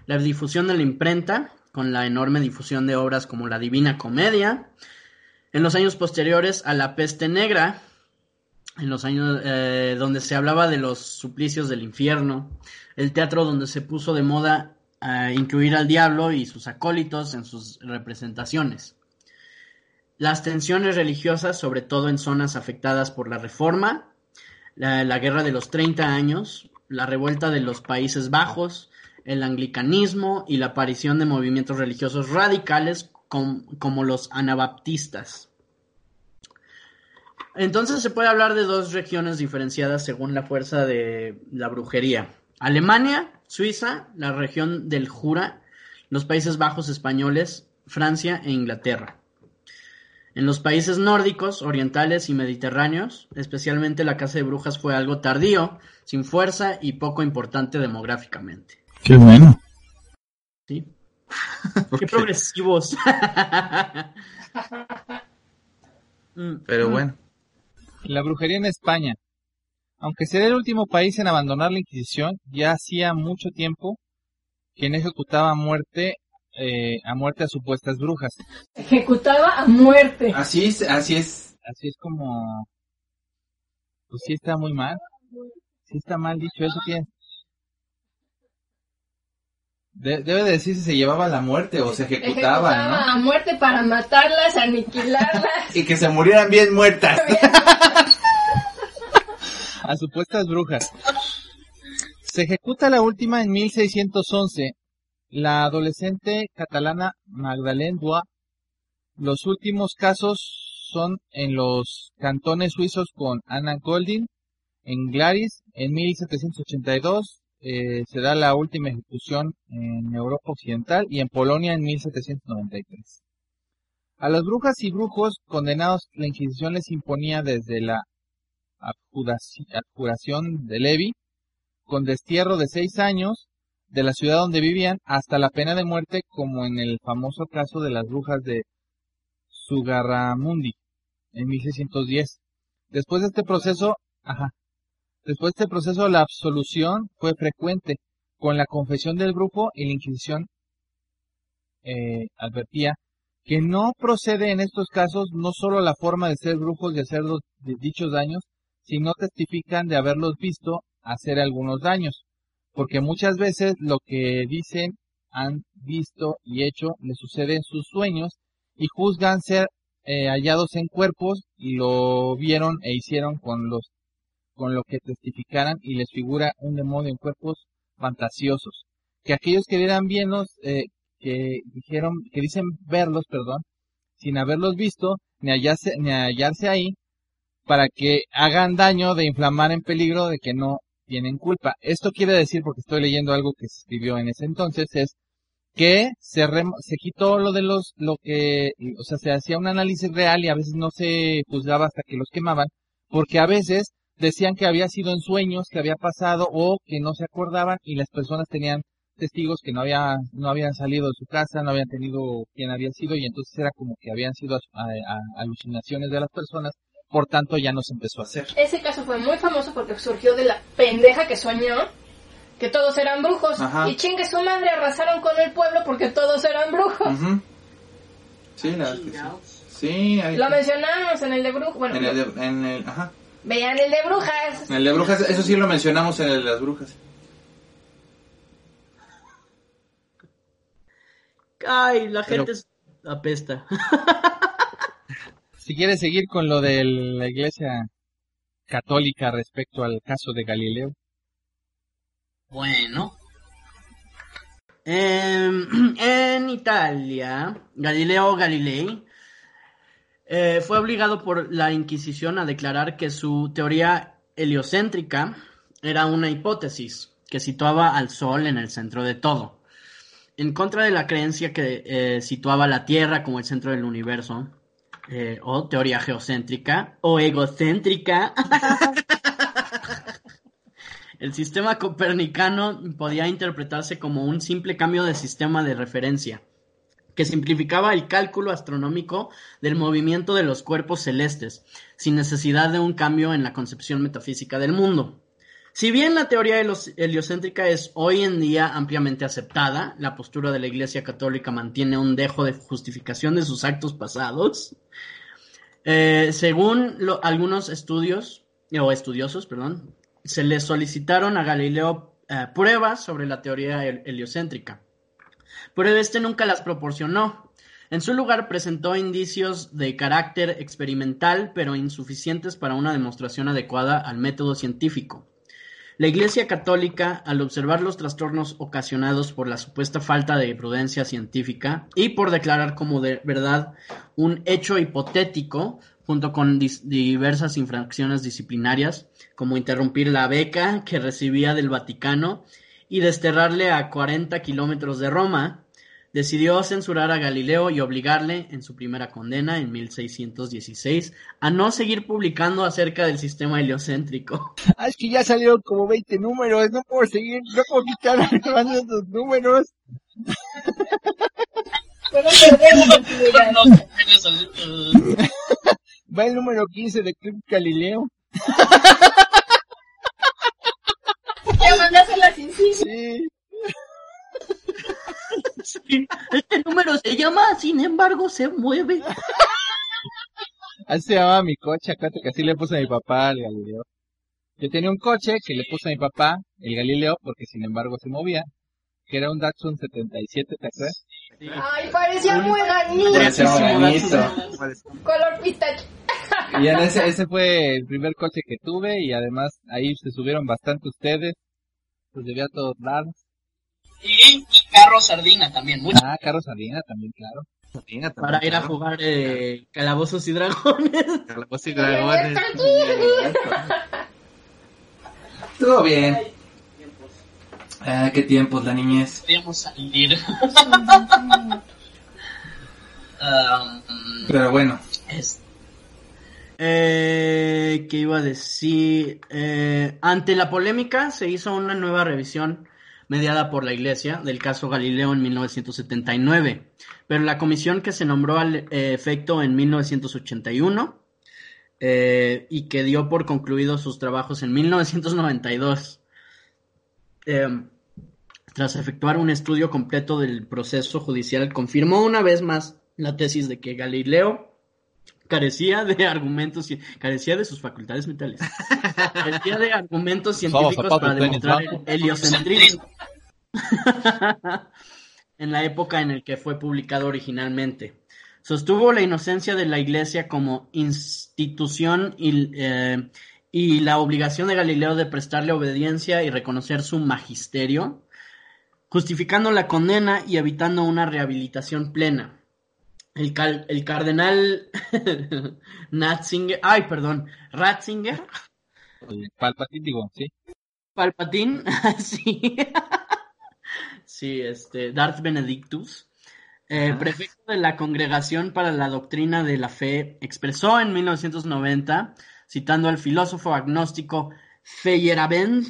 La difusión de la imprenta, con la enorme difusión de obras como La Divina Comedia. En los años posteriores a la peste negra, en los años eh, donde se hablaba de los suplicios del infierno, el teatro donde se puso de moda eh, incluir al diablo y sus acólitos en sus representaciones. Las tensiones religiosas, sobre todo en zonas afectadas por la Reforma, la, Guerra de los 30 años, la revuelta de los Países Bajos, el anglicanismo y la aparición de movimientos religiosos radicales com- como los anabaptistas. Entonces se puede hablar de dos regiones diferenciadas según la fuerza de la brujería. Alemania, Suiza, la región del Jura, los Países Bajos españoles, Francia e Inglaterra. En los países nórdicos, orientales y mediterráneos, especialmente la caza de brujas fue algo tardío, sin fuerza y poco importante demográficamente. Qué bueno. ¿Sí? <laughs> Qué progresivos. <laughs> Mm, Pero bueno. La brujería en España. Aunque sería el último país en abandonar la Inquisición, ya hacía mucho tiempo quien ejecutaba a muerte, eh, a muerte a supuestas brujas. Ejecutaba a muerte. Así es, así es. Así es como, pues sí está muy mal. Sí está mal dicho eso, ¿quién? De- debe de decir si se llevaba la muerte o se ejecutaba, Ejecutaba a muerte para matarlas, aniquilarlas. ¿no? <laughs> Y que se murieran bien muertas. <laughs> a supuestas brujas. Se ejecuta la última en 1611, la adolescente catalana Magdalene Dua. Los últimos casos son en los cantones suizos con Anna Goldin, en Glaris, en 1782 eh, se da la última ejecución en Europa Occidental y en Polonia en 1793. A las brujas y brujos condenados la Inquisición les imponía desde la abjuraci- abjuración de Levi, con destierro de seis años de la ciudad donde vivían hasta la pena de muerte, como en el famoso caso de las brujas de Sugarramundi en 1610. Después de este proceso, ajá, después de este proceso la absolución fue frecuente, con la confesión del brujo y la Inquisición eh, advertía que no procede en estos casos no solo la forma de ser brujos y hacer los de dichos daños, sino testifican de haberlos visto hacer algunos daños, porque muchas veces lo que dicen han visto y hecho les sucede en sus sueños y juzgan ser eh, hallados en cuerpos y lo vieron e hicieron con los con lo que testificaran y les figura un demonio en cuerpos fantasiosos que aquellos que vieran bienos eh, que dijeron que dicen verlos perdón sin haberlos visto ni hallarse ni hallarse ahí para que hagan daño de inflamar en peligro de que no tienen culpa. Esto quiere decir, porque estoy leyendo algo que se escribió en ese entonces, es que se, rem- se quitó lo de los, lo que, o sea, se hacía un análisis real y a veces no se juzgaba hasta que los quemaban, porque a veces decían que había sido en sueños, que había pasado o que no se acordaban y las personas tenían testigos que no había, no habían salido de su casa, no habían tenido quién había sido y entonces era como que habían sido a- a- alucinaciones de las personas, por tanto ya no se empezó a hacer. Ese caso fue muy famoso porque surgió de la pendeja que soñó que todos eran brujos. Ajá. Y chingue su madre, arrasaron con el pueblo porque todos eran brujos. Sí, la verdad que sí. Sí, ahí- Lo mencionamos en el de brujos. Bueno, en el, de- en el, ajá. Vean el de brujas. En el de brujas, eso sí lo mencionamos en el de las brujas. Ay, la Pero- gente es- apesta. Si quieres seguir con lo de la iglesia católica respecto al caso de Galileo. Bueno, Em, <clears throat> en Italia, Galileo Galilei eh, fue obligado por la Inquisición a declarar que su teoría heliocéntrica era una hipótesis que situaba al Sol en el centro de todo. En contra de la creencia que eh, situaba la Tierra como el centro del universo, eh, o teoría geocéntrica, o egocéntrica. <laughs> El sistema copernicano podía interpretarse como un simple cambio de sistema de referencia, que simplificaba el cálculo astronómico del movimiento de los cuerpos celestes, sin necesidad de un cambio en la concepción metafísica del mundo. Si bien la teoría heliocéntrica es hoy en día ampliamente aceptada, la postura de la Iglesia Católica mantiene un dejo de justificación de sus actos pasados. Eh, según algunos estudios, o estudiosos, perdón, se le solicitaron a Galileo eh, pruebas sobre la teoría hel- heliocéntrica, pero este nunca las proporcionó. En su lugar presentó indicios de carácter experimental, pero insuficientes para una demostración adecuada al método científico. La Iglesia Católica, al observar los trastornos ocasionados por la supuesta falta de prudencia científica y por declarar como de verdad un hecho hipotético, junto con diversas infracciones disciplinarias, como interrumpir la beca que recibía del Vaticano y desterrarle a 40 kilómetros de Roma, decidió censurar a Galileo y obligarle, en su primera condena en 1616, a no seguir publicando acerca del sistema heliocéntrico. <laughs> Ah, es que ya salieron como 20 números, no puedo seguir, no puedo quitar esos números. <laughs> Va el número 15 de Club Galileo. <laughs> Ya mandaste las insignias. Sí. <laughs> se llama, sin embargo, se mueve. Así se llamaba mi coche, acuérdate que así le puse a mi papá el Galileo. Yo tenía un coche que le puse a mi papá el Galileo porque sin embargo se movía, que era un Datsun 77, ¿te acuerdas? Ay, parecía muy Parecía ganito. bonito. Color pistache. Y en ese, ese fue el primer coche que tuve y además ahí se subieron bastante ustedes, los llevé a todos lados. Y, y carro sardina también, mucho. Ah, Carlos Sardina también, claro. Sardina también, Para ir a jugar eh, Calabozos y Dragones. <laughs> Calabozos y dragones. <laughs> Estuvo bien. Ah, qué tiempos, la niñez. Podíamos salir. <laughs> Um, Pero bueno, es- Eh, ¿Qué iba a decir? Eh, ante la polémica se hizo una nueva revisión mediada por la Iglesia del caso Galileo en 1979, pero la comisión que se nombró al eh, efecto en 1981 eh, y que dio por concluidos sus trabajos en 1992. eh, tras efectuar un estudio completo del proceso judicial, confirmó una vez más la tesis de que Galileo carecía de argumentos, carecía de sus facultades mentales, <laughs> carecía de argumentos científicos para demostrar el heliocentrismo <laughs> en la época en la que fue publicado originalmente. Sostuvo la inocencia de la Iglesia como institución y, eh, y la obligación de Galileo de prestarle obediencia y reconocer su magisterio, justificando la condena y evitando una rehabilitación plena. El, cal- el cardenal <laughs> Natzinger, ay, perdón, Ratzinger, El Palpatine, digo, sí. Palpatine, <laughs> sí, sí, este, Darth Benedictus, eh, prefecto de la Congregación para la Doctrina de la Fe, expresó en 1990, citando al filósofo agnóstico Feyerabend,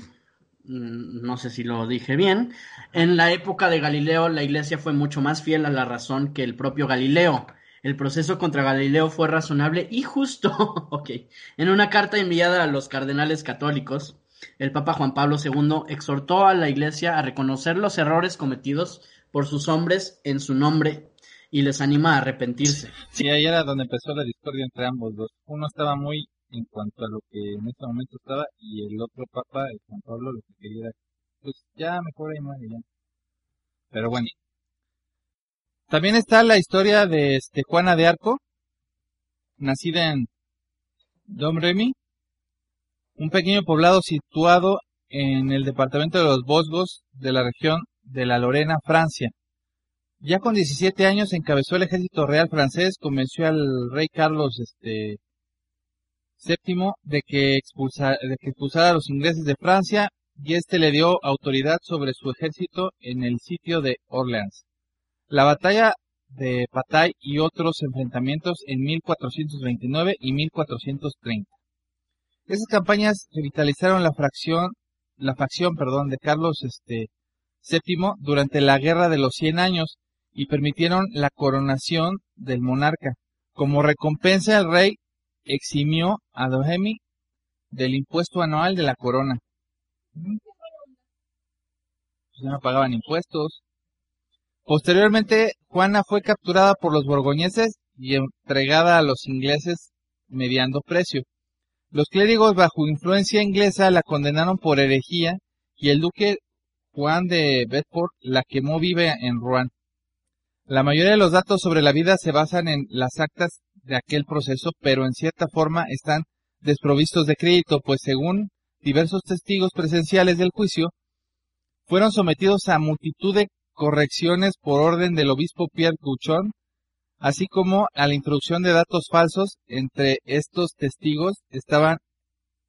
no sé si lo dije bien, en la época de Galileo la iglesia fue mucho más fiel a la razón que el propio Galileo. El proceso contra Galileo fue razonable y justo. <laughs> ok. En una carta enviada a los cardenales católicos, el Papa Juan Pablo II exhortó a la iglesia a reconocer los errores cometidos por sus hombres en su nombre y les anima a arrepentirse. Sí, ahí era donde empezó la discordia entre ambos dos. Uno estaba muy en cuanto a lo que en este momento estaba y el otro papa, el Juan Pablo, lo que quería pues ya mejor ahí muere ya. Pero bueno. También está la historia de este Juana de Arco, nacida en Domremy, un pequeño poblado situado en el departamento de los Vosgos de la región de la Lorena, Francia. Ya con 17 años encabezó el ejército real francés, convenció al rey Carlos este VII de que, expulsa- de que expulsara a los ingleses de Francia y este le dio autoridad sobre su ejército en el sitio de Orleans. La batalla de Patay y otros enfrentamientos en 1429 y 1430. Esas campañas revitalizaron la fracción, la facción, perdón, de Carlos este VII durante la Guerra de los Cien Años y permitieron la coronación del monarca. Como recompensa el rey eximió a Dohemi del impuesto anual de la corona. Pues ya no pagaban impuestos. Posteriormente, Juana fue capturada por los borgoñeses y entregada a los ingleses mediando precio. Los clérigos bajo influencia inglesa la condenaron por herejía y el duque Juan de Bedford la quemó viva en Rouen. La mayoría de los datos sobre la vida se basan en las actas de aquel proceso, pero en cierta forma están desprovistos de crédito, pues según diversos testigos presenciales del juicio, fueron sometidos a multitud de correcciones por orden del obispo Pierre Couchon, así como a la introducción de datos falsos. Entre estos testigos estaban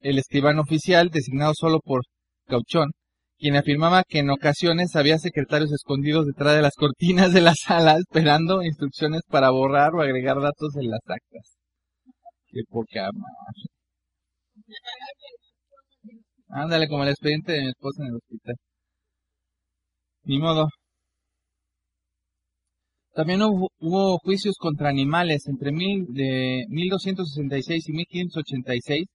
el escribano oficial designado solo por Cauchón, quien afirmaba que en ocasiones había secretarios escondidos detrás de las cortinas de la sala esperando instrucciones para borrar o agregar datos en las actas. Qué poca madre. Ándale, como el expediente de mi esposa en el hospital. Ni modo. También hubo, hubo juicios contra animales. Entre mil, de 1266 y 1586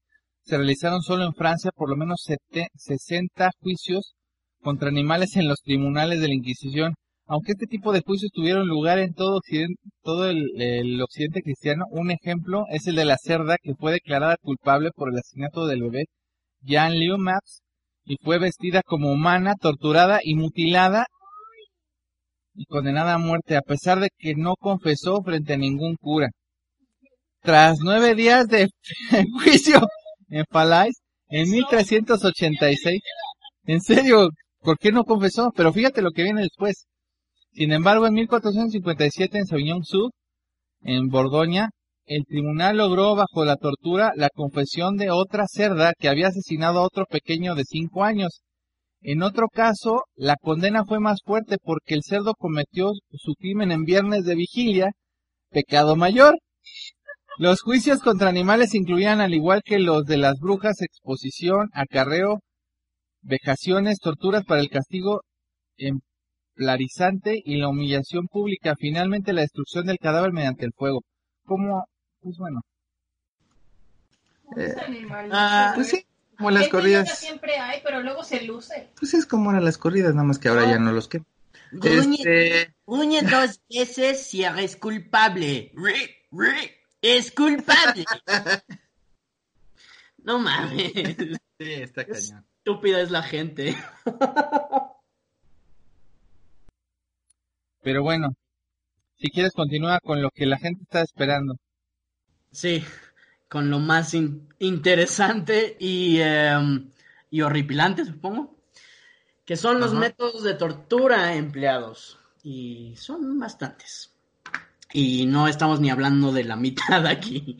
se realizaron solo en Francia por lo menos sete- 60 juicios contra animales en los tribunales de la Inquisición, Aunque este tipo de juicios tuvieron lugar en todo, todo el, el occidente cristiano, un ejemplo es el de la cerda que fue declarada culpable por el asesinato del bebé Jan Liu Max y fue vestida como humana, torturada y mutilada y condenada a muerte a pesar de que no confesó frente a ningún cura. Tras nueve días de <laughs> juicio en Palais, en 1386, en serio, ¿por qué no confesó? Pero fíjate lo que viene después. Sin embargo, en 1457 en Sauvignon-Sud, en Borgoña, el tribunal logró bajo la tortura la confesión de otra cerda que había asesinado a otro pequeño de cinco años. En otro caso, la condena fue más fuerte porque el cerdo cometió su crimen en viernes de vigilia, pecado mayor. Los juicios contra animales incluían, al igual que los de las brujas, exposición, acarreo, vejaciones, torturas para el castigo emplarizante y la humillación pública, finalmente la destrucción del cadáver mediante el fuego. Como, pues bueno. Eh, Animales. Ah, pues sí, como las corridas. siempre hay, pero luego se luce. Pues es como eran las corridas, nada más que ahora ya no los que. Este, Gruñe dos veces si eres culpable. Ri, ri, es culpable. <laughs> No mames. sí, está cañón. Estúpida es la gente. <laughs> Pero bueno, si quieres continúa con lo que la gente está esperando. Sí, con lo más in- interesante y, em, y horripilante, supongo, que son los Ajá. métodos de tortura empleados. Y son bastantes. Y no estamos ni hablando de la mitad aquí.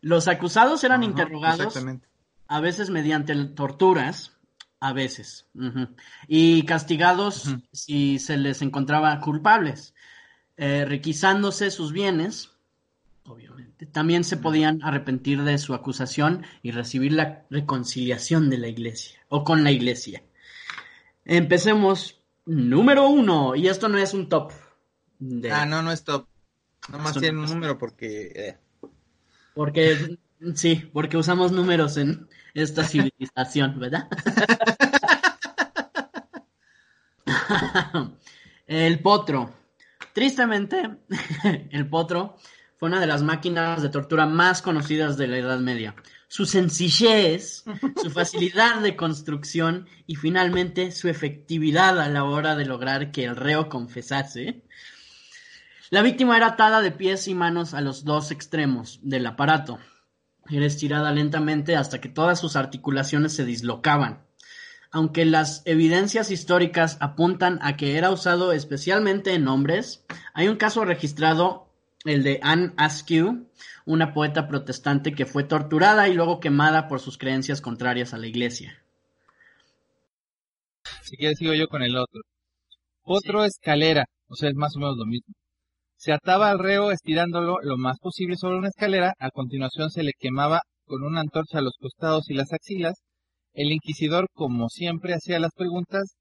Los acusados eran Ajá, interrogados a veces mediante torturas, a veces, y castigados si se les encontraba culpables, eh, requisándose sus bienes, obviamente. También se podían arrepentir de su acusación y recibir la reconciliación de la iglesia, o con la iglesia. Empecemos, número uno, y esto no es un top. de- Ah, no, no es top. Nomás Esto tiene no un número porque. eh, Porque, sí, porque usamos números en esta <laughs> civilización, ¿verdad? <laughs> El potro. Tristemente, <laughs> el potro fue una de las máquinas de tortura más conocidas de la Edad Media. Su sencillez, su facilidad de construcción y finalmente su efectividad a la hora de lograr que el reo confesase. La víctima era atada de pies y manos a los dos extremos del aparato. Era estirada lentamente hasta que todas sus articulaciones se dislocaban. Aunque las evidencias históricas apuntan a que era usado especialmente en hombres, hay un caso registrado, el de Anne Askew, una poeta protestante que fue torturada y luego quemada por sus creencias contrarias a la iglesia. Si quieres sigo yo con el otro. Otro escalera, o sea, es más o menos lo mismo. Se ataba al reo estirándolo lo más posible sobre una escalera, a continuación se le quemaba con una antorcha a los costados y las axilas. El inquisidor, como siempre, hacía las preguntas.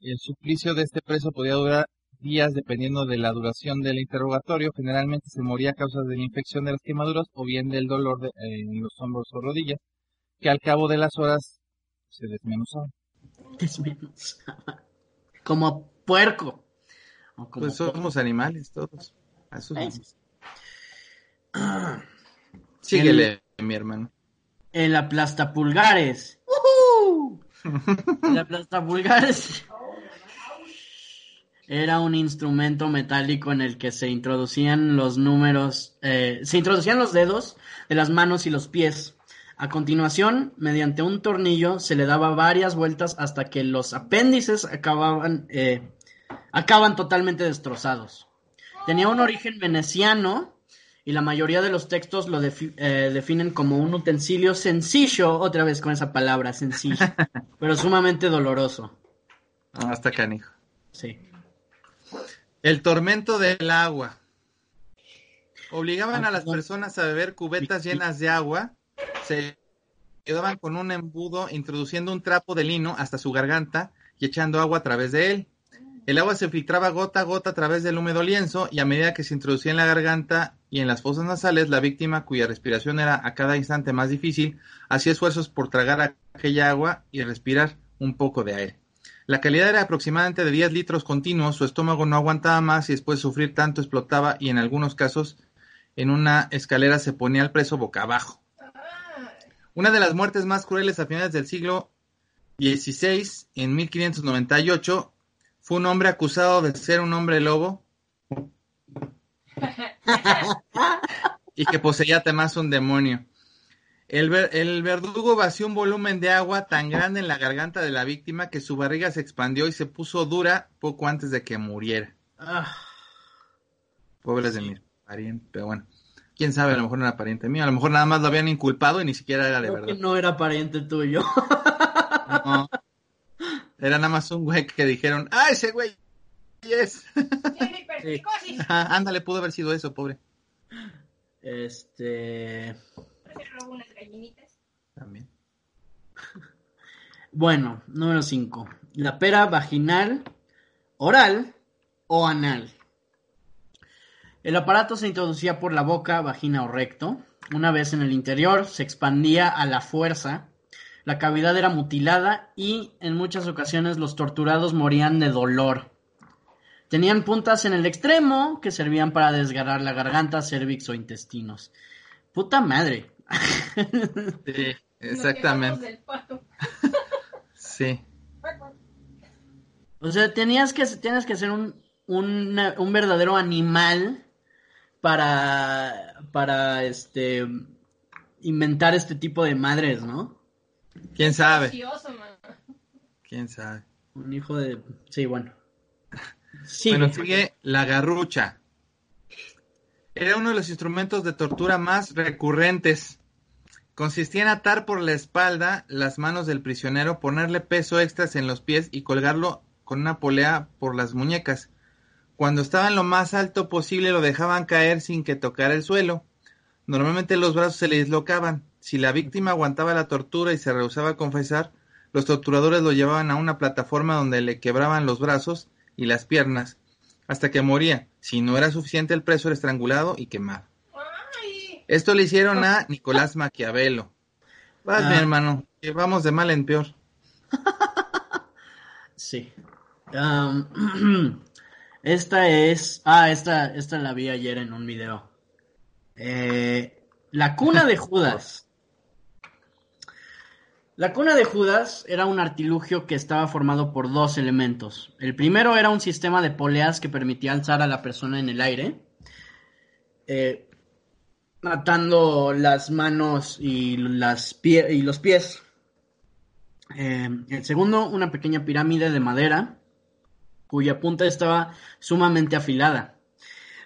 El suplicio de este preso podía durar días dependiendo de la duración del interrogatorio. Generalmente se moría a causa de la infección de las quemaduras o bien del dolor eh, en los hombros o rodillas, que al cabo de las horas se desmenuzaban. Desmenuzaba. Como puerco. Pues somos animales todos. A vamos. <clears throat> Síguele, mi hermano. El aplastapulgares. ¡Uhú! El aplastapulgares era un instrumento metálico en el que se introducían los números, eh, se introducían los dedos de las manos y los pies. A continuación, mediante un tornillo, se le daba varias vueltas hasta que los apéndices acababan, eh, acaban totalmente destrozados. Tenía un origen veneciano y la mayoría de los textos lo defi- eh, definen como un utensilio sencillo, otra vez con esa palabra, sencillo, <laughs> pero sumamente doloroso. Hasta canijo. Sí. El tormento del agua. Obligaban Ah, a las personas a beber cubetas llenas de agua. Se quedaban con un embudo introduciendo un trapo de lino hasta su garganta y echando agua a través de él. El agua se filtraba gota a gota a través del húmedo lienzo y a medida que se introducía en la garganta y en las fosas nasales, la víctima, cuya respiración era a cada instante más difícil, hacía esfuerzos por tragar aquella agua y respirar un poco de aire. La calidad era aproximadamente de 10 litros continuos, su estómago no aguantaba más y después de sufrir tanto explotaba y en algunos casos en una escalera se ponía al preso boca abajo. Una de las muertes más crueles a finales del siglo XVI, en 1598, fue un hombre acusado de ser un hombre lobo <laughs> y que poseía además un demonio. El, ver- el verdugo vació un volumen de agua tan grande en la garganta de la víctima que su barriga se expandió y se puso dura poco antes de que muriera. Ah, Pobres de mi pariente, pero bueno. Quién sabe, a lo mejor no era pariente mío, a lo mejor nada más lo habían inculpado y ni siquiera era de creo que verdad. no era pariente tuyo. No. Era nada más un güey que dijeron, ¡ah, ese güey es! <laughs> Tiene hipertricosis. Ajá, Ándale, pudo haber sido eso, pobre. Este. Se robó unas gallinitas. También. <laughs> Bueno, número 5. La pera vaginal, oral o anal. El aparato se introducía por la boca, vagina o recto. Una vez en el interior, se expandía a la fuerza. La cavidad era mutilada y en muchas ocasiones los torturados morían de dolor. Tenían puntas en el extremo que servían para desgarrar la garganta, cervix o intestinos. Puta madre. <laughs> Sí, exactamente. <laughs> Sí. O sea, tenías que, tienes que ser un, un, un verdadero animal para, para, este, inventar este tipo de madres, ¿no? ¿Quién sabe? ¿Quién sabe? Un hijo de... Sí, bueno. Sí. <laughs> Bueno, sigue la garrucha. Era uno de los instrumentos de tortura más recurrentes. Consistía en atar por la espalda las manos del prisionero, ponerle peso extras en los pies y colgarlo con una polea por las muñecas. Cuando estaba en lo más alto posible lo dejaban caer sin que tocara el suelo. Normalmente los brazos se le dislocaban. Si la víctima aguantaba la tortura y se rehusaba a confesar, los torturadores lo llevaban a una plataforma donde le quebraban los brazos y las piernas hasta que moría. Si no era suficiente el preso era estrangulado y quemado. Ay, Esto le hicieron a Nicolás Maquiavelo. Vas, Ah. mi hermano, que vamos de mal en peor. <laughs> Sí. <clears throat> Esta es... Ah, esta, esta la vi ayer en un video. Eh, la cuna de <laughs> Judas. La cuna de Judas era un artilugio que estaba formado por dos elementos. El primero era un sistema de poleas que permitía alzar a la persona en el aire, eh, atando las manos y, las los pies. Eh, el segundo, una pequeña pirámide de madera cuya punta estaba sumamente afilada.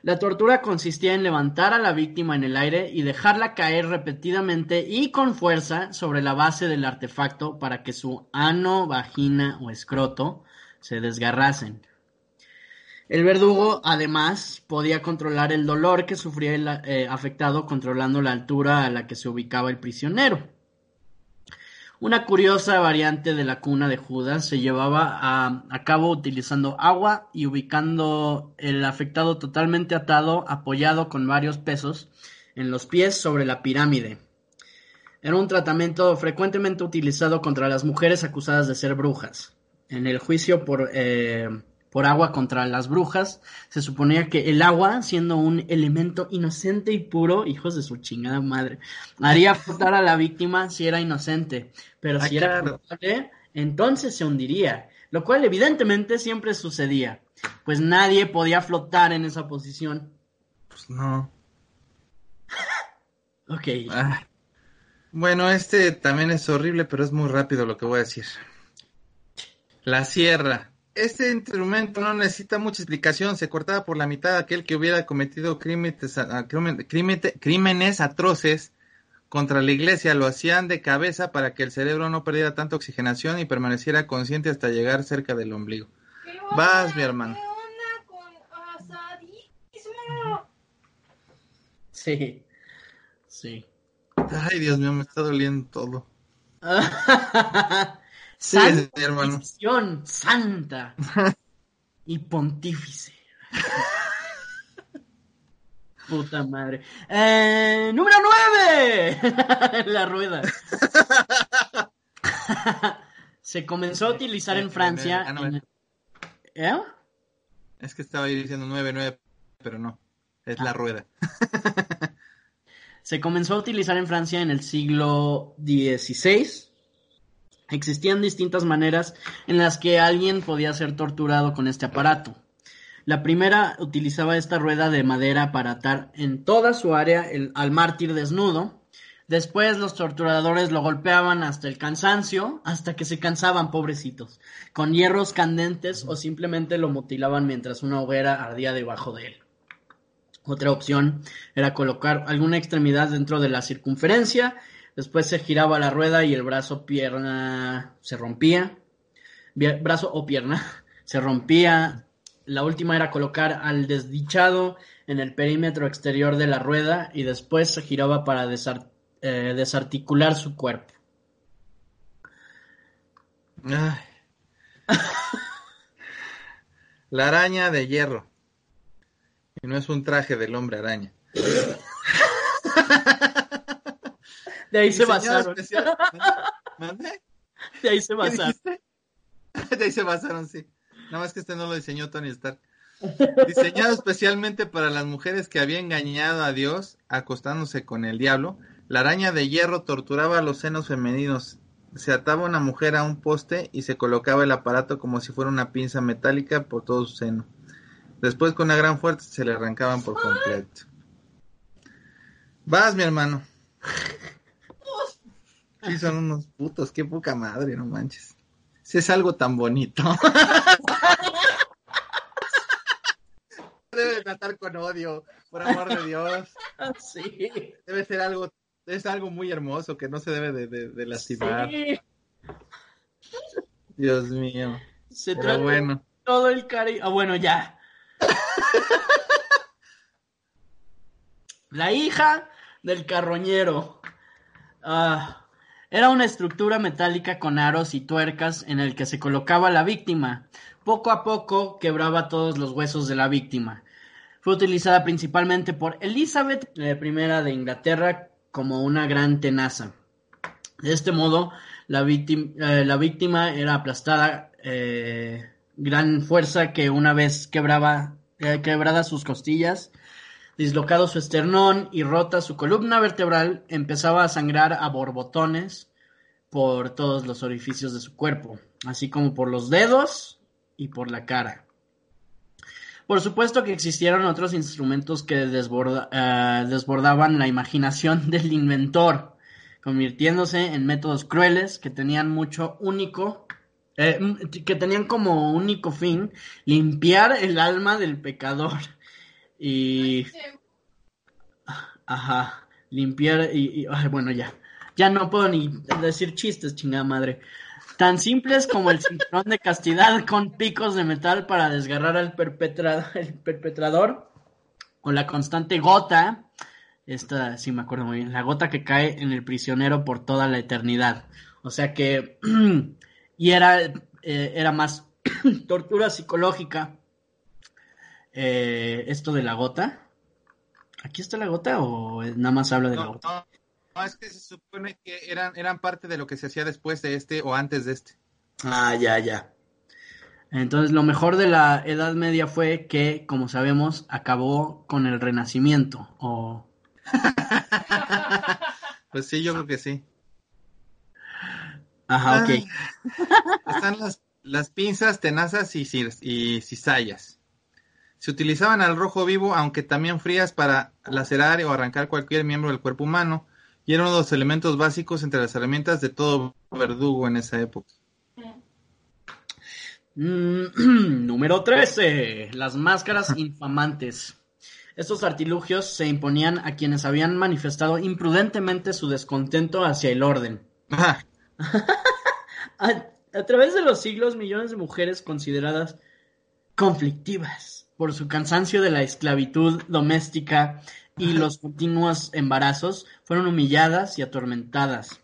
La tortura consistía en levantar a la víctima en el aire y dejarla caer repetidamente y con fuerza sobre la base del artefacto para que su ano, vagina o escroto se desgarrasen. El verdugo, además, podía controlar el dolor que sufría el eh, afectado controlando la altura a la que se ubicaba el prisionero. Una curiosa variante de la cuna de Judas se llevaba a, cabo utilizando agua y ubicando el afectado totalmente atado, apoyado con varios pesos en los pies sobre la pirámide. Era un tratamiento frecuentemente utilizado contra las mujeres acusadas de ser brujas. En el juicio por, eh, por agua contra las brujas, se suponía que el agua, siendo un elemento inocente y puro, hijos de su chingada madre, haría flotar a la víctima si era inocente, pero si Ah, era claro. culpable, entonces se hundiría, lo cual evidentemente siempre sucedía, pues nadie podía flotar en esa posición. Pues no. <laughs> Ok, Ah. Bueno, este también es horrible, pero es muy rápido lo que voy a decir. La sierra. Este instrumento no necesita mucha explicación. Se cortaba por la mitad aquel que hubiera cometido crímenes, crímenes atroces contra la iglesia. Lo hacían de cabeza para que el cerebro no perdiera tanta oxigenación y permaneciera consciente hasta llegar cerca del ombligo. ¿qué Vas, onda? mi hermano. ¿Qué onda con asadismo? sí, sí. Ay, Dios mío, me está doliendo todo. <laughs> Sí, Santa hermano. Y pontífice. <laughs> Puta madre. Eh, número 9. <laughs> La rueda. <laughs> Se comenzó a utilizar en Francia. Ah, no, en- ¿Eh? Es que estaba diciendo 9-9, pero no. Es Ah. la rueda. Se comenzó a utilizar en Francia en el siglo XVI. Existían distintas maneras en las que alguien podía ser torturado con este aparato. La primera utilizaba esta rueda de madera para atar en toda su área al mártir desnudo. Después los torturadores lo golpeaban hasta el cansancio, hasta que se cansaban, pobrecitos, con hierros candentes o simplemente lo mutilaban mientras una hoguera ardía debajo de él. Otra opción era colocar alguna extremidad dentro de la circunferencia, después se giraba la rueda y el brazo pierna se rompía, brazo o pierna <laughs> se rompía. La última era colocar al desdichado en el perímetro exterior de la rueda y después se giraba para desar- eh, desarticular su cuerpo. La araña de hierro. Y no es un traje del hombre araña. De ahí se basaron. ¿Mande? De ahí se ¿Qué basaron. <laughs> De ahí se basaron, sí. Nada más que este no lo diseñó Tony Stark. <laughs> Diseñado especialmente para las mujeres que habían engañado a Dios acostándose con el diablo, la araña de hierro torturaba a los senos femeninos. Se ataba una mujer a un poste y se colocaba el aparato como si fuera una pinza metálica por todo su seno. Después con una gran fuerza se le arrancaban por completo. Vas, mi hermano. Sí, son unos putos, qué poca madre, no manches. Si es algo tan bonito. <laughs> Debe de tratar con odio, por amor de Dios. Sí. Debe ser algo, es algo muy hermoso que no se debe de, de- de lastimar. Sí. Dios mío. Se Pero trata bueno. todo el cariño. Ah, bueno, ya. <laughs> La hija del carroñero. Ah, era una estructura metálica con aros y tuercas en el que se colocaba la víctima. Poco a poco quebraba todos los huesos de la víctima. Fue utilizada principalmente por Elizabeth I de Inglaterra como una gran tenaza. De este modo, la, víctima, la víctima era aplastada eh, gran fuerza que una vez quebraba, eh, quebradas sus costillas, dislocado su esternón y rota su columna vertebral, empezaba a sangrar a borbotones por todos los orificios de su cuerpo, así como por los dedos y por la cara. Por supuesto que existieron otros instrumentos que eh, desbordaban la imaginación <laughs> del inventor, convirtiéndose en métodos crueles que tenían mucho único, eh, que tenían como único fin limpiar el alma del pecador y, ajá, limpiar y, ay, bueno ya, ya no puedo ni decir chistes, chingada madre. Tan simples como el cinturón de castidad con picos de metal para desgarrar al perpetra- el perpetrador o la constante gota esta sí me acuerdo muy bien, la gota que cae en el prisionero por toda la eternidad. O sea que, <clears throat> y era, eh, era más <clears throat> tortura psicológica. Eh, esto de la gota. ¿Aquí está la gota o nada más habla de la gota? no, no, es que se supone que eran, eran parte de lo que se hacía después de este o antes de este. Ah, ya, ya. Entonces, lo mejor de la Edad Media fue que, como sabemos, acabó con el Renacimiento. O <laughs> Pues sí, yo creo que sí. Ajá, ok. Ay. Están las, las pinzas, tenazas y, cis- y cizallas. Se utilizaban al rojo vivo, aunque también frías para lacerar o arrancar cualquier miembro del cuerpo humano, y era uno de los elementos básicos entre las herramientas de todo verdugo en esa época. Mm, <clears throat> número 13. Las máscaras infamantes. Estos artilugios se imponían a quienes habían manifestado imprudentemente su descontento hacia el orden. Ah, <laughs> A, a través de los siglos, millones de mujeres consideradas conflictivas por su cansancio de la esclavitud doméstica y los continuos embarazos fueron humilladas y atormentadas.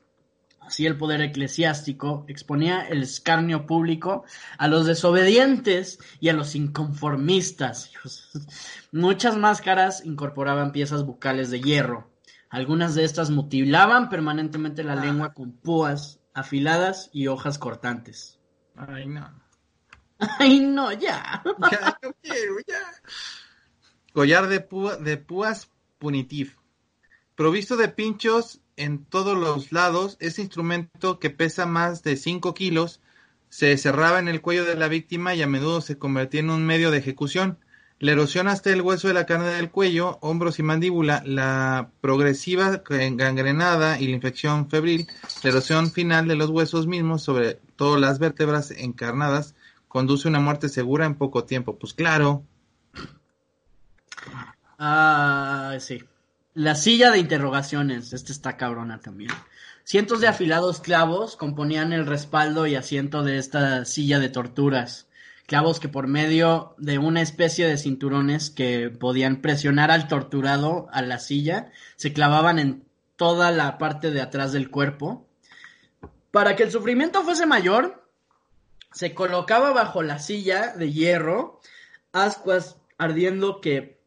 Así el poder eclesiástico exponía el escarnio público a los desobedientes y a los inconformistas. Muchas máscaras incorporaban piezas bucales de hierro. Algunas de estas mutilaban permanentemente la lengua con púas afiladas y hojas cortantes. Ay, no. <laughs> Ay, no, ya. Ya, no quiero, ya. Collar de, púa- de púas punitiv. Provisto de pinchos en todos los lados, este instrumento que pesa más de 5 kilos se cerraba en el cuello de la víctima y a menudo se convertía en un medio de ejecución. La erosión hasta el hueso de la carne del cuello, hombros y mandíbula, la progresiva gangrenada y la infección febril, la erosión final de los huesos mismos, sobre todo las vértebras encarnadas, conduce una muerte segura en poco tiempo. Pues claro, Ah, sí. La silla de interrogaciones. Esta está cabrona también. Cientos de afilados clavos componían el respaldo y asiento de esta silla de torturas. Clavos que por medio de una especie de cinturones que podían presionar al torturado a la silla, se clavaban en toda la parte de atrás del cuerpo. Para que el sufrimiento fuese mayor, se colocaba bajo la silla de hierro ascuas ardiendo que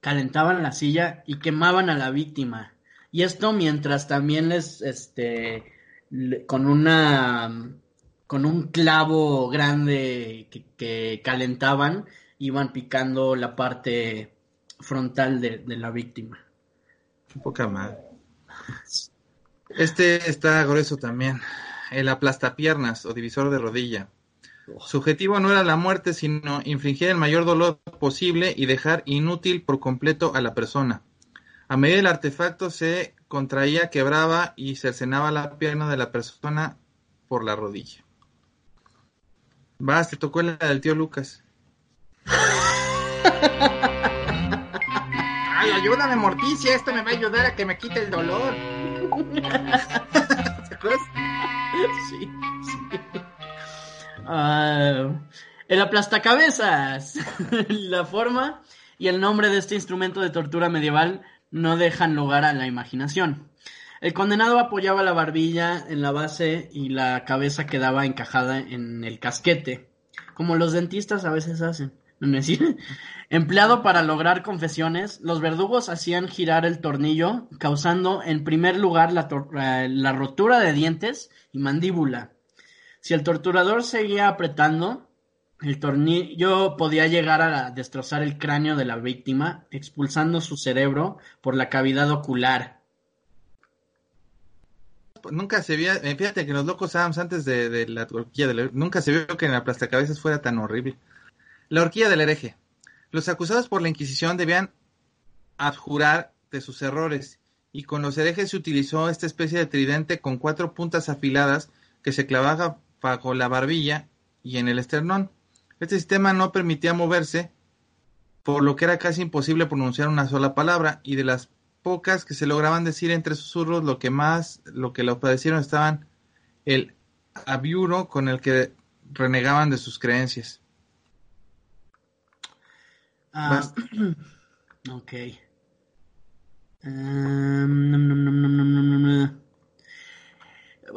calentaban la silla y quemaban a la víctima. Y esto mientras también les, este, con una, con un clavo grande que, calentaban, iban picando la parte frontal de, de la víctima. poca madre. Este está grueso también. El aplastapiernas o divisor de rodilla. Su objetivo no era la muerte, sino infligir el mayor dolor posible y dejar inútil por completo a la persona. A medida el artefacto se contraía, quebraba y cercenaba la pierna de la persona por la rodilla. Vas, te tocó la del tío Lucas. <laughs> Ay, ayúdame, Morticia, esto me va a ayudar a que me quite el dolor. <laughs> <laughs> ¿Te acuerdas? <laughs> Sí, sí. Ah, el aplastacabezas. <laughs> la forma y el nombre de este instrumento de tortura medieval no dejan lugar a la imaginación. El condenado apoyaba la barbilla en la base y la cabeza quedaba encajada en el casquete, como los dentistas a veces hacen. <laughs> Empleado para lograr confesiones, los verdugos hacían girar el tornillo, causando en primer lugar la, eh, la rotura de dientes y mandíbula. Si el torturador seguía apretando, el tornillo podía llegar a destrozar el cráneo de la víctima, expulsando su cerebro por la cavidad ocular. Nunca se vio, eh, fíjate que los locos Adams antes de, de la horquilla del nunca se vio que en la plastacabezas fuera tan horrible. La horquilla del hereje. Los acusados por la Inquisición debían abjurar de sus errores, y con los herejes se utilizó esta especie de tridente con cuatro puntas afiladas que se clavaba bajo la barbilla y en el esternón. Este sistema no permitía moverse, por lo que era casi imposible pronunciar una sola palabra, y de las pocas que se lograban decir entre susurros, lo que más, lo que lo padecieron estaban el abiuro con el que renegaban de sus creencias. Ah, ok.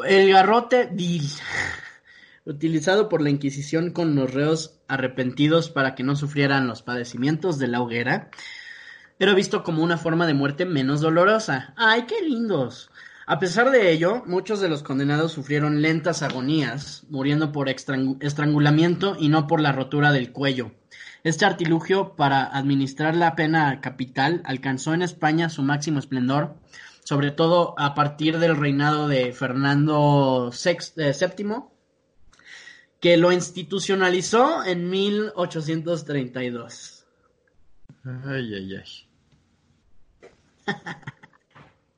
El garrote vil, <laughs> utilizado por la Inquisición con los reos arrepentidos para que no sufrieran los padecimientos de la hoguera, era visto como una forma de muerte menos dolorosa. ¡Ay, qué lindos! A pesar de ello, muchos de los condenados sufrieron lentas agonías, muriendo por estrangulamiento y no por la rotura del cuello. Este artilugio para administrar la pena capital alcanzó en España su máximo esplendor, sobre todo a partir del reinado de Fernando VI, eh, VII, que lo institucionalizó en 1832. Ay, ay, ay. <laughs>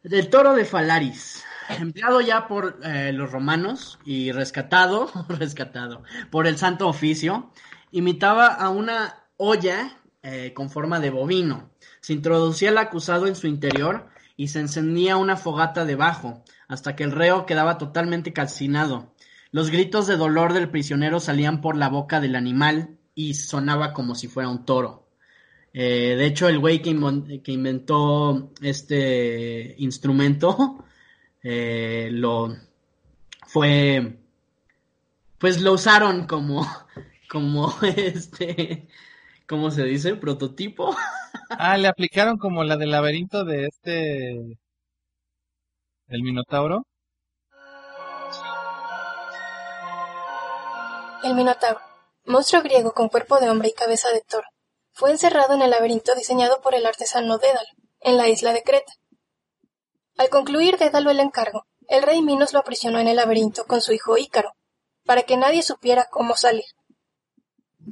El toro de Falaris, empleado ya por eh, los romanos y rescatado, <laughs> rescatado por el Santo Oficio, imitaba a una olla eh, con forma de bovino. Se introducía el acusado en su interior y se encendía una fogata debajo, hasta que el reo quedaba totalmente calcinado. Los gritos de dolor del prisionero salían por la boca del animal y sonaba como si fuera un toro. Eh, de hecho, el güey que, inven- que inventó este instrumento <laughs> eh, lo fue, pues lo usaron como, como <laughs> este, ¿cómo se dice? Prototipo. <laughs> Ah, le aplicaron como la del laberinto de este... El Minotauro. El Minotauro, monstruo griego con cuerpo de hombre y cabeza de toro, fue encerrado en el laberinto diseñado por el artesano Dédalo, en la isla de Creta. Al concluir Dédalo el encargo, el rey Minos lo aprisionó en el laberinto con su hijo Ícaro, para que nadie supiera cómo salir.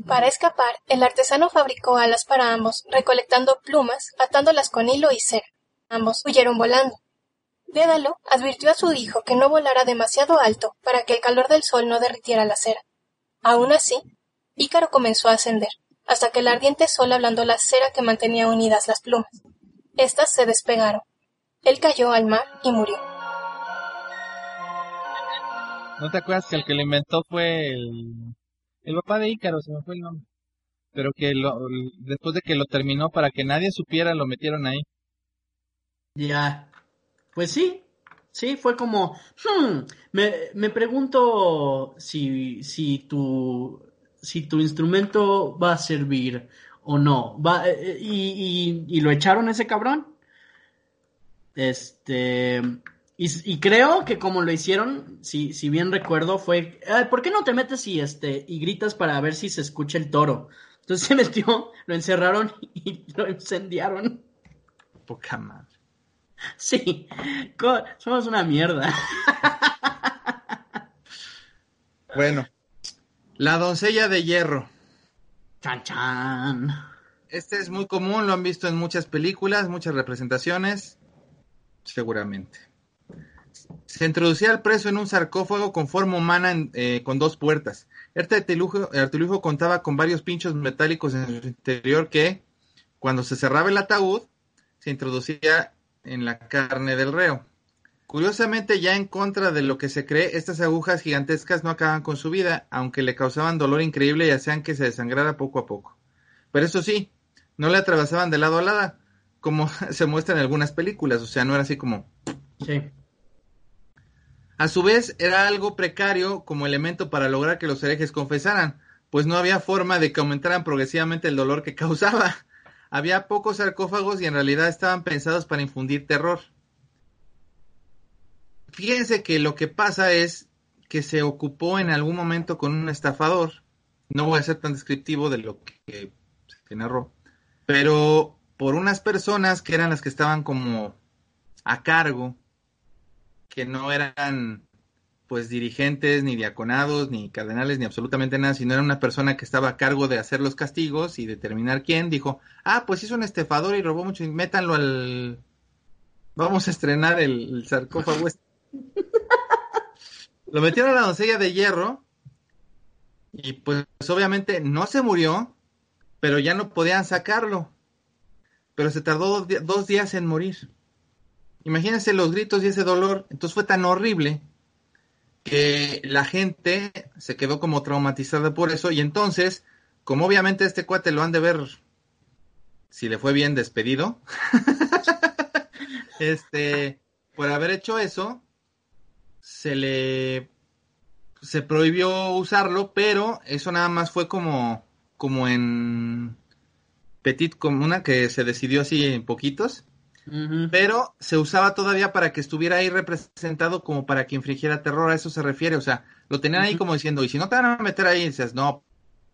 Para escapar, el artesano fabricó alas para ambos, recolectando plumas, atándolas con hilo y cera. Ambos huyeron volando. Dédalo advirtió a su hijo que no volara demasiado alto para que el calor del sol no derritiera la cera. Aún así, Ícaro comenzó a ascender, hasta que el ardiente sol ablandó la cera que mantenía unidas las plumas. Estas se despegaron. Él cayó al mar y murió. ¿No te acuerdas que el que lo inventó fue el, el papá de Ícaro? Se me fue el nombre. Pero que lo, después de que lo terminó, para que nadie supiera, lo metieron ahí. Ya. Pues sí. Sí, fue como. Hmm, me, me pregunto si, si, tu, si tu instrumento va a servir o no. Va, eh, y, y, y lo echaron ese cabrón. Este. Y, y, creo que como lo hicieron, si, si bien recuerdo, fue, ¿por qué no te metes y este y gritas para ver si se escucha el toro? Entonces <laughs> se metió, lo encerraron y <laughs> lo incendiaron. Poca madre. Sí, somos una mierda. Bueno, la doncella de hierro. Chan chan. Este es muy común, lo han visto en muchas películas, muchas representaciones, seguramente. Se introducía al preso en un sarcófago con forma humana en, eh, con dos puertas. Este artilugio, contaba con varios pinchos metálicos en su interior que, cuando se cerraba el ataúd, se introducía en la carne del reo. Curiosamente, ya en contra de lo que se cree, estas agujas gigantescas no acaban con su vida, aunque le causaban dolor increíble y hacían que se desangrara poco a poco. Pero eso sí, no le atravesaban de lado a lado, como <laughs> se muestra en algunas películas, o sea, no era así como... Sí. A su vez, era algo precario como elemento para lograr que los herejes confesaran, pues no había forma de que aumentaran progresivamente el dolor que <laughs> causaba. Había pocos sarcófagos y en realidad estaban pensados para infundir terror. Fíjense que lo que pasa es que se ocupó en algún momento con un estafador. No voy a ser tan descriptivo de lo que se narró, pero por unas personas que eran las que estaban como a cargo que no eran pues dirigentes, ni diaconados, ni cardenales, ni absolutamente nada, sino era una persona que estaba a cargo de hacer los castigos y determinar quién, dijo, ah, pues hizo un estafador y robó mucho, y métanlo al... Vamos a estrenar el, sarcófago este. Lo metieron a la doncella de hierro y pues obviamente no se murió, pero ya no podían sacarlo. Pero se tardó dos días en morir. Imagínense los gritos y ese dolor. Entonces fue tan horrible que la gente se quedó como traumatizada por eso. Y entonces, como obviamente este cuate lo han de ver, si le fue bien despedido, <laughs> este, por haber hecho eso, se le se prohibió usarlo, pero eso nada más fue como, como en Petit Comuna, que se decidió así en poquitos. Pero se usaba todavía para que estuviera ahí representado como para que infringiera terror, a eso se refiere, o sea, lo tenían ahí como diciendo, y si no te van a meter ahí, dices, no,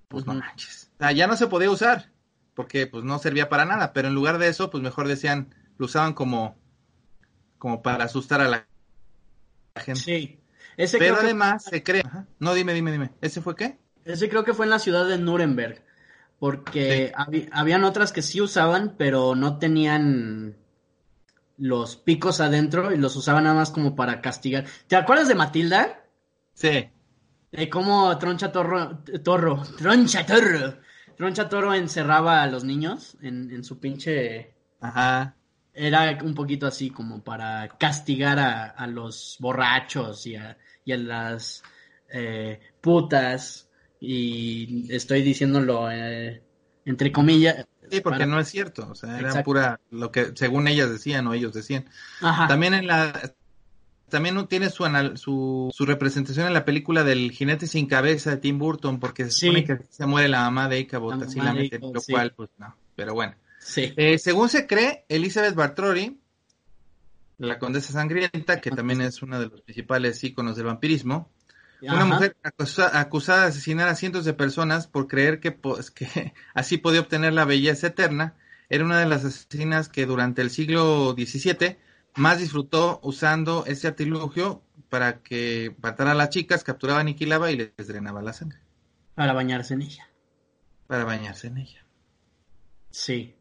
pues no manches. O sea, ya no se podía usar, porque pues no servía para nada, pero en lugar de eso, pues mejor decían, lo usaban como, como para asustar a la, gente. Sí. Ese pero además que... se cree, Ajá. no dime, dime, dime, ¿ese fue qué? Ese creo que fue en la ciudad de Nuremberg, porque sí. hab habían otras que sí usaban, pero no tenían los picos adentro y los usaban nada más como para castigar. ¿Te acuerdas de Matilda? Sí. De cómo Troncha Torro, Torro, Troncha Torro, Troncha Toro encerraba a los niños en, en su pinche... Ajá. Era un poquito así como para castigar a, a los borrachos y a, y a las eh, putas. Y estoy diciéndolo eh, entre comillas, Sí, porque para... no es cierto, o sea, era Exacto. pura lo que según ellas decían o ellos decían. Ajá. También en la también tiene su, su, su representación en la película del jinete sin cabeza de Tim Burton, porque se sí. supone que se muere la mamá de Ichabod, así la meten, lo sí. cual, pues no, pero bueno. Sí. Eh, según se cree, Elizabeth Bartrori, la condesa sangrienta, que también es una de los principales íconos del vampirismo, Una mujer acusada de asesinar a cientos de personas por creer que, pues, que <laughs> así podía obtener la belleza eterna, era una de las asesinas que durante el siglo XVII más disfrutó usando ese artilugio para que matara a las chicas, capturaba, aniquilaba y les drenaba la sangre. Para bañarse en ella. Para bañarse en ella. Sí.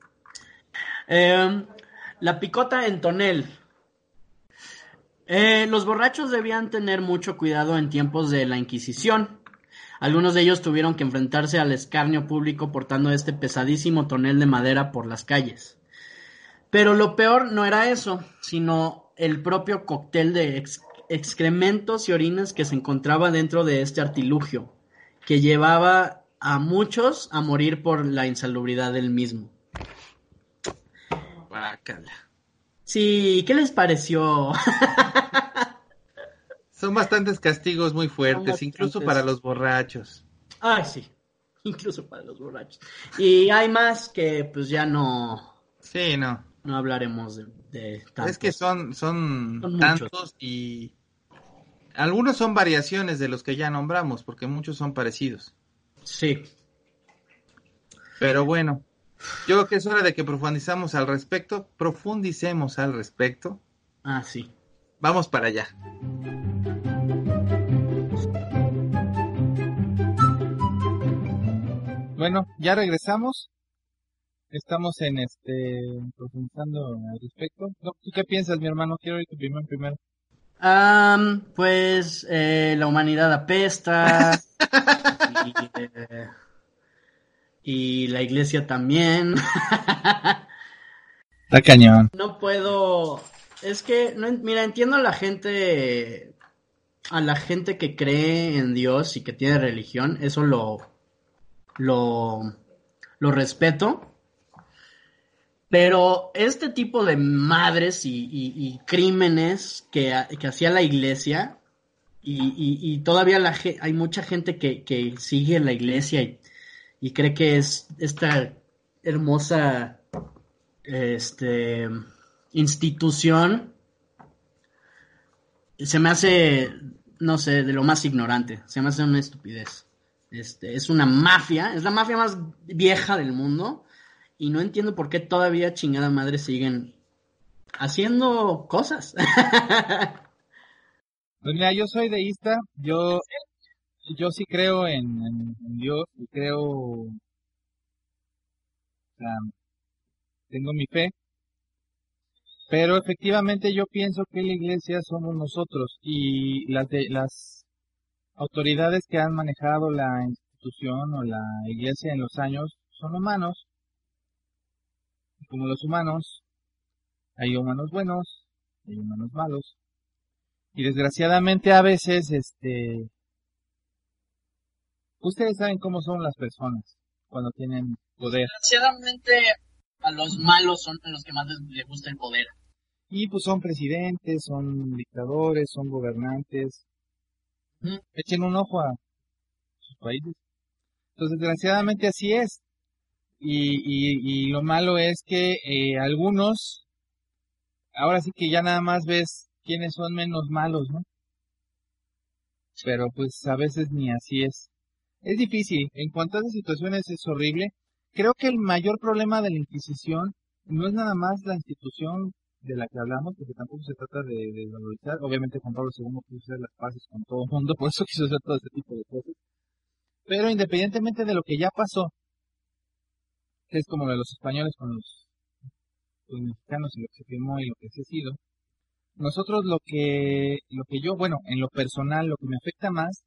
Em, la picota en tonel. Eh, los borrachos debían tener mucho cuidado en tiempos de la Inquisición. Algunos de ellos tuvieron que enfrentarse al escarnio público portando este pesadísimo tonel de madera por las calles. Pero lo peor no era eso, sino el propio cóctel de excrementos y orinas que se encontraba dentro de este artilugio, que llevaba a muchos a morir por la insalubridad del mismo. Sí, ¿qué les pareció? Son bastantes castigos muy fuertes, incluso para los borrachos. Ay, sí, <laughs> incluso para los borrachos. Y hay más que pues ya no... Sí, no. No hablaremos de, Es que son, son, tantos y algunos son variaciones de los que ya nombramos, porque muchos son parecidos. Sí. Pero bueno, yo creo que es hora de que profundizamos al respecto, profundicemos al respecto. Ah, sí. Vamos para allá. Bueno, ya regresamos. Estamos en este profundizando al respecto. ¿Tú qué piensas, mi hermano? Quiero ir tu primero primero. pues eh, la humanidad apesta. <laughs> y, eh, y la iglesia también. <laughs> Está cañón. No puedo. Es que, no, mira, entiendo a la gente. A la gente que cree en Dios y que tiene religión. Eso lo. Lo. Lo respeto. Pero este tipo de madres y, crímenes que, que, hacía la iglesia. Y, todavía la, hay mucha gente que, que sigue la iglesia y y cree que es esta hermosa este, institución se me hace, no sé, de lo más ignorante, se me hace una estupidez. Este, es una mafia, es la mafia más vieja del mundo y no entiendo por qué todavía chingada madre siguen haciendo cosas. <laughs> Pues mira, yo soy deísta, yo yo sí creo en, Dios y creo, tengo mi fe, pero efectivamente yo pienso que la iglesia somos nosotros y las de, las autoridades que han manejado la institución o la iglesia en los años son humanos. Y como los humanos, hay humanos buenos, hay humanos malos. Y desgraciadamente a veces, este, Ustedes saben cómo son las personas cuando tienen poder. Desgraciadamente a los malos son los que más les, gusta el poder. Y pues son presidentes, son dictadores, son gobernantes. Echen un ojo a sus países. Entonces, desgraciadamente así es. Y, y, y lo malo es que eh, algunos, ahora sí que ya nada más ves quiénes son menos malos, ¿no? Pero pues a veces ni así es. Es difícil, en cuanto a esas situaciones es horrible. Creo que el mayor problema de la Inquisición no es nada más la institución de la que hablamos, porque tampoco se trata de, valorizar. Obviamente Juan Pablo II quiso hacer las paces con todo el mundo, por eso quiso hacer todo este tipo de cosas. Pero independientemente de lo que ya pasó, que es como lo de los españoles con los, los mexicanos y lo que se firmó y lo que se ha sido, nosotros lo que, lo que yo, bueno, en lo personal, lo que me afecta más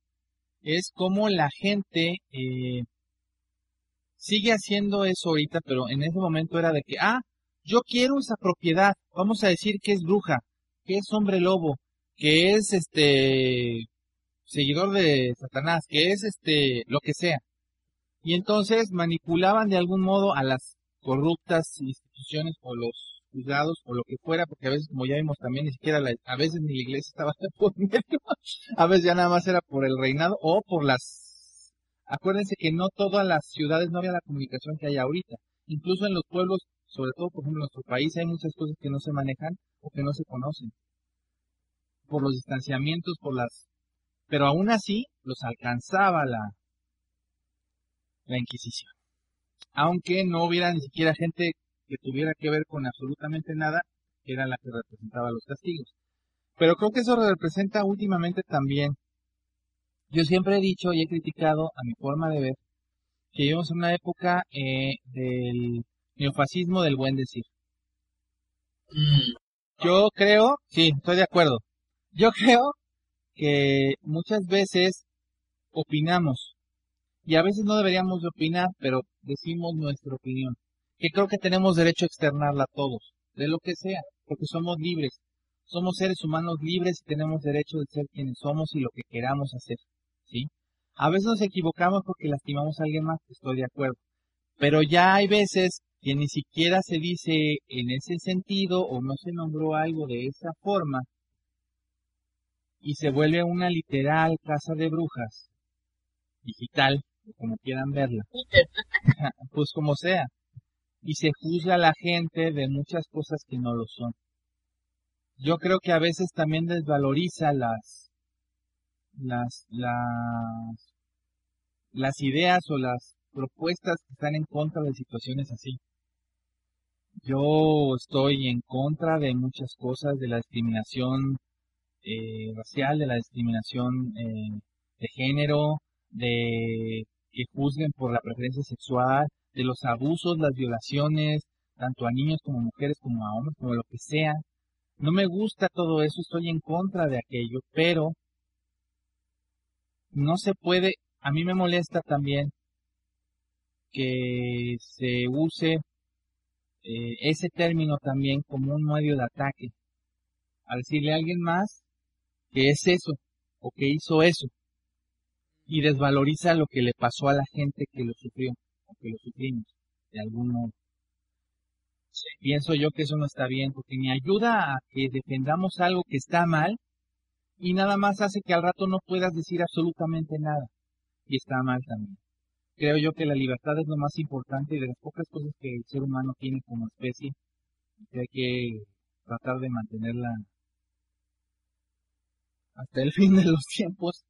es como la gente eh, sigue haciendo eso ahorita, pero en ese momento era de que, ah, yo quiero esa propiedad, vamos a decir que es bruja, que es hombre lobo, que es este seguidor de Satanás, que es este lo que sea. Y entonces manipulaban de algún modo a las corruptas instituciones o los juzgados o lo que fuera, porque a veces, como ya vimos también, ni siquiera a veces ni la iglesia estaba por medio, <laughs> a veces ya nada más era por el reinado o por las... Acuérdense que no todas las ciudades no había la comunicación que hay ahorita, incluso en los pueblos, sobre todo por ejemplo en nuestro país, hay muchas cosas que no se manejan o que no se conocen, por los distanciamientos, por las Pero aún así los alcanzaba la, la Inquisición. Aunque no hubiera ni siquiera gente que tuviera que ver con absolutamente nada, que era la que representaba los castigos. Pero creo que eso representa últimamente también. Yo siempre he dicho y he criticado a mi forma de ver que vivimos en una época eh, del neofascismo del buen decir. Mm, Yo creo, sí, estoy de acuerdo. Yo creo que muchas veces opinamos y a veces no deberíamos de opinar, pero decimos nuestra opinión. Que creo que tenemos derecho a externarla a todos, de lo que sea, porque somos libres. Somos seres humanos libres y tenemos derecho de ser quienes somos y lo que queramos hacer, ¿sí? A veces nos equivocamos porque lastimamos a alguien más, estoy de acuerdo. Pero ya hay veces que ni siquiera se dice en ese sentido o no se nombró algo de esa forma y se vuelve una literal casa de brujas digital, como quieran verla, <laughs> pues como sea, y se juzga a la gente de muchas cosas que no lo son. Yo creo que a veces también desvaloriza las las las las ideas o las propuestas que están en contra de situaciones así. Yo estoy en contra de muchas cosas, de la discriminación eh, racial, de la discriminación eh, de género, de que juzguen por la preferencia sexual, de los abusos, las violaciones, tanto a niños como a mujeres, como a hombres, como lo que sea. No me gusta todo eso, estoy en contra de aquello, pero no se puede, a mí me molesta también que se use eh, ese término también como un medio de ataque. Al decirle a alguien más que es eso o que hizo eso y desvaloriza lo que le pasó a la gente que lo sufrió que lo sufrimos de algún modo. Pienso yo que eso no está bien porque ni ayuda a que defendamos algo que está mal y nada más hace que al rato no puedas decir absolutamente nada y está mal también. Creo yo que la libertad es lo más importante y de las pocas cosas que el ser humano tiene como especie y hay que tratar de mantenerla hasta el <laughs> fin de los tiempos.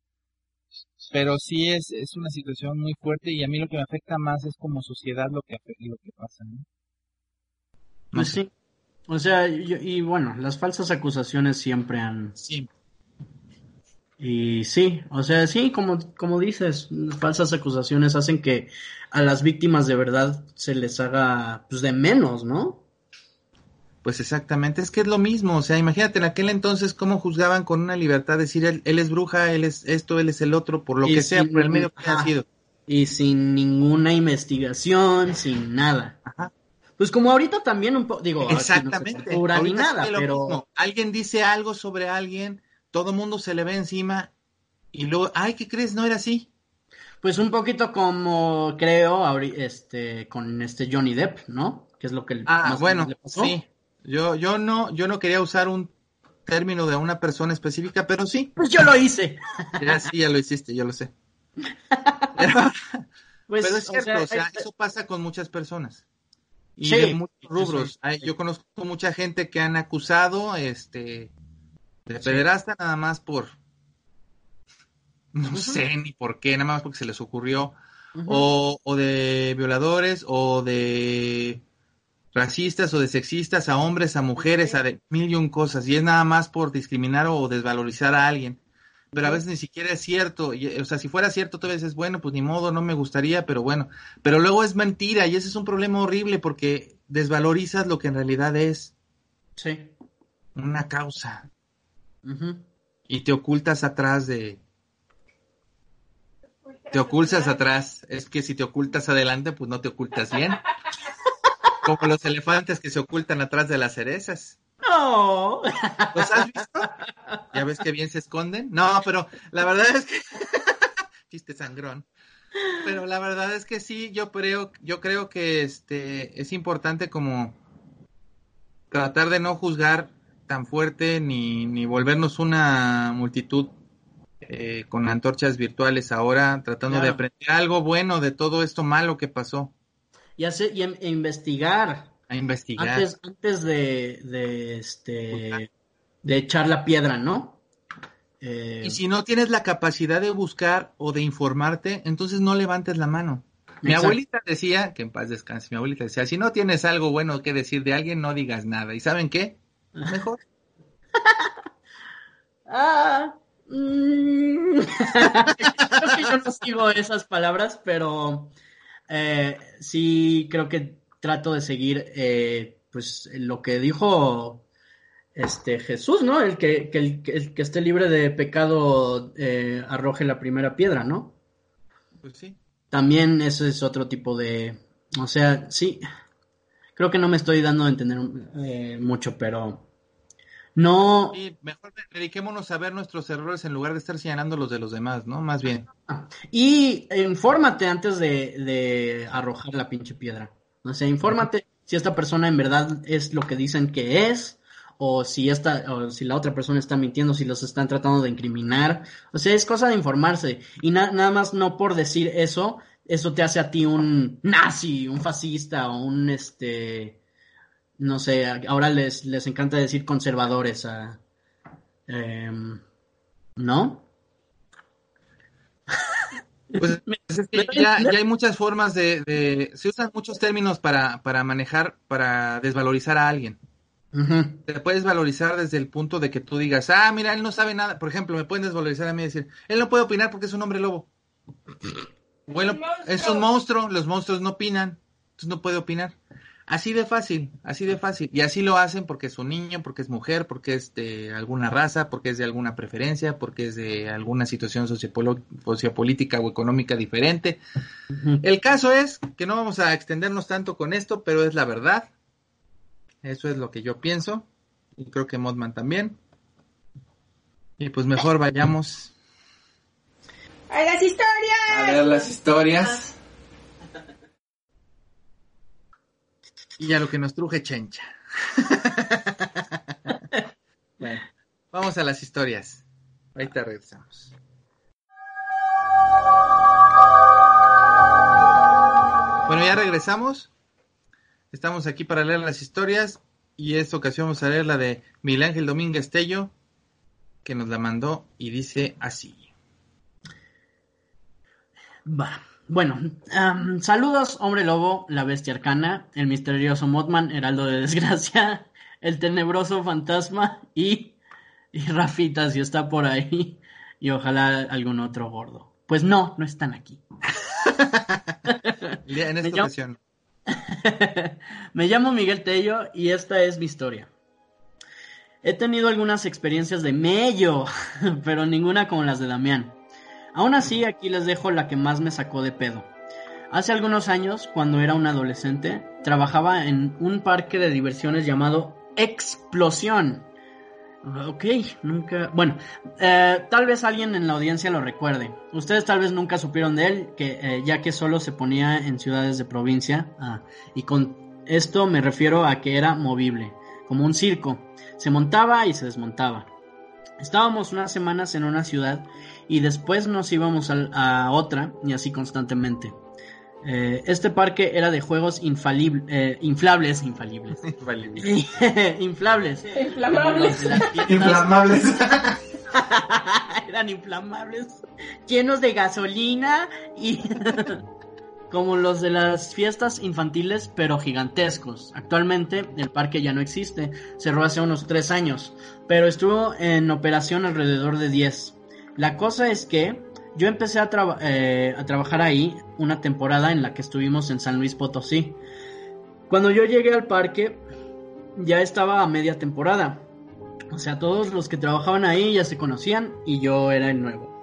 Pero sí es, es una situación muy fuerte y a mí lo que me afecta más es como sociedad lo que, lo que pasa. ¿no? Pues sí. O sea, y, y bueno, las falsas acusaciones siempre han... Sí. Y sí, o sea, sí, como, como dices, falsas acusaciones hacen que a las víctimas de verdad se les haga pues de menos, ¿no? Pues exactamente, es que es lo mismo, o sea, imagínate en aquel entonces cómo juzgaban con una libertad decir él, él es bruja, él es esto, él es el otro, por lo Y que sea, por el medio que haya ajá. sido. Y sin ninguna investigación, sin nada. Ajá. Pues como ahorita también un poco, digo, no se Exactamente. tortura ni nada, pero mismo. Alguien dice algo sobre alguien, todo mundo se le ve encima y luego, ay, ¿qué crees? No era así. pues un poquito como creo este con este Johnny Depp, ¿no? Que es lo que Ah, más bueno, menos le pasó. sí. Yo, yo no, yo no quería usar un término de una persona específica, pero sí. Pues yo lo hice. Ya sí, ya lo hiciste, yo lo sé. <laughs> Pero, Pues, pero es o cierto, sea, o sea, eso pasa con muchas personas. Y Sí, de muchos rubros. sí. Yo conozco mucha gente que han acusado este de pederasta nada más por no sé ni por qué, nada más porque se les ocurrió. O, o de violadores, o de racistas, o de sexistas, a hombres, a mujeres, a de mil y un cosas. Y es nada más por discriminar o desvalorizar a alguien. Pero a veces ni siquiera es cierto. Y, o sea, si fuera cierto, tú dices, bueno, pues ni modo, no me gustaría, pero bueno. Pero luego es mentira y ese es un problema horrible porque desvalorizas lo que en realidad es Sí. una causa y te ocultas atrás de... Te ocultas atrás. Es que si te ocultas adelante, pues no te ocultas bien. <laughs> Como los elefantes que se ocultan atrás de las cerezas. No. ¿Los has visto? ¿Ya ves que bien se esconden? No, pero la verdad es que... <laughs> Chiste sangrón. Pero la verdad es que sí, yo creo, yo creo que este es importante como tratar de no juzgar tan fuerte ni, ni volvernos una multitud eh, con antorchas virtuales ahora, tratando de aprender algo bueno de todo esto malo que pasó, Y, hacer, y em- e investigar a investigar. antes, antes de, de este de echar la piedra, ¿no? Eh, Y si no tienes la capacidad de buscar o de informarte, entonces no levantes la mano. Mi Exacto. abuelita decía, que en paz descanse, mi abuelita decía, si no tienes algo bueno que decir de alguien, no digas nada. ¿Y saben qué? <laughs> Mejor. <laughs> Ah, mm. <laughs> creo que yo no sigo esas palabras, pero eh, sí creo que trato de seguir eh, pues lo que dijo este Jesús, ¿no? El que, que el, que el que esté libre de pecado eh, arroje la primera piedra, ¿no? Pues sí. También eso es otro tipo de, o sea, sí, creo que no me estoy dando a entender mucho, pero no, Sí, mejor dediquémonos a ver nuestros errores en lugar de estar señalando los de los demás, ¿no? Más bien. Y infórmate antes de, de arrojar la pinche piedra. O sea, infórmate si esta persona en verdad es lo que dicen que es, o si esta, o si la otra persona está mintiendo, si los están tratando de incriminar. O sea, es cosa de informarse. Y na- nada más no por decir eso, eso te hace a ti un nazi, un fascista, o un este no sé, ahora les, les encanta decir conservadores a em, ¿no? Pues <laughs> es que ya, ya hay muchas formas de, de- Se usan muchos términos para, para manejar, para desvalorizar a alguien. Te puedes valorizar desde el punto de que tú digas, ah, mira, él no sabe nada. Por ejemplo, me pueden desvalorizar a mí y decir, él no puede opinar porque es un hombre lobo. <laughs> Bueno, es un monstruo, los monstruos no opinan, entonces no puede opinar. Así de fácil, así de fácil. Y así lo hacen porque es un niño, porque es mujer, porque es de alguna raza, porque es de alguna preferencia, porque es de alguna situación sociopolítica o económica diferente. El caso es que no vamos a extendernos tanto con esto, pero es la verdad. Eso es lo que yo pienso. Y creo que Modman también. Y pues mejor vayamos ¡A las historias! a ver las historias. Y a lo que nos truje Chencha. <laughs> bueno, vamos a las historias. Ahorita regresamos. Bueno, ya regresamos. Estamos aquí para leer las historias y esta ocasión vamos a leer la de Miguel Ángel Domínguez Tello, que nos la mandó y dice así. Va. Bueno, saludos, hombre lobo, la bestia arcana, el misterioso Mothman, heraldo de desgracia, el tenebroso fantasma y, y Rafita, si está por ahí, y ojalá algún otro gordo. Pues no, no están aquí. <laughs> En Me esta llamo- ocasión. <laughs> Me llamo Miguel Tello y esta es mi historia. He tenido algunas experiencias de mello, <laughs> pero ninguna como las de Damián. Aún así, aquí les dejo la que más me sacó de pedo. Hace algunos años, cuando era un adolescente, trabajaba en un parque de diversiones llamado Explosión. Ok, nunca... Bueno, eh, tal vez alguien en la audiencia lo recuerde. Ustedes tal vez nunca supieron de él, que, eh, ya que solo se ponía en ciudades de provincia. Ah, y con esto me refiero a que era movible, como un circo. Se montaba y se desmontaba. Estábamos unas semanas en una ciudad y después nos íbamos al- a, otra y así constantemente. Eh, este parque era de juegos infalibles, eh, inflables, infalibles, <laughs> inflables. Inflamables. Inflamables. <laughs> Eran inflamables, llenos de gasolina y <laughs> como los de las fiestas infantiles, pero gigantescos. Actualmente el parque ya no existe, cerró hace unos tres años, pero estuvo en operación alrededor de 10. La cosa es que yo empecé eh, a trabajar ahí una temporada en la que estuvimos en San Luis Potosí. Cuando yo llegué al parque, ya estaba a media temporada. O sea, todos los que trabajaban ahí ya se conocían y yo era el nuevo.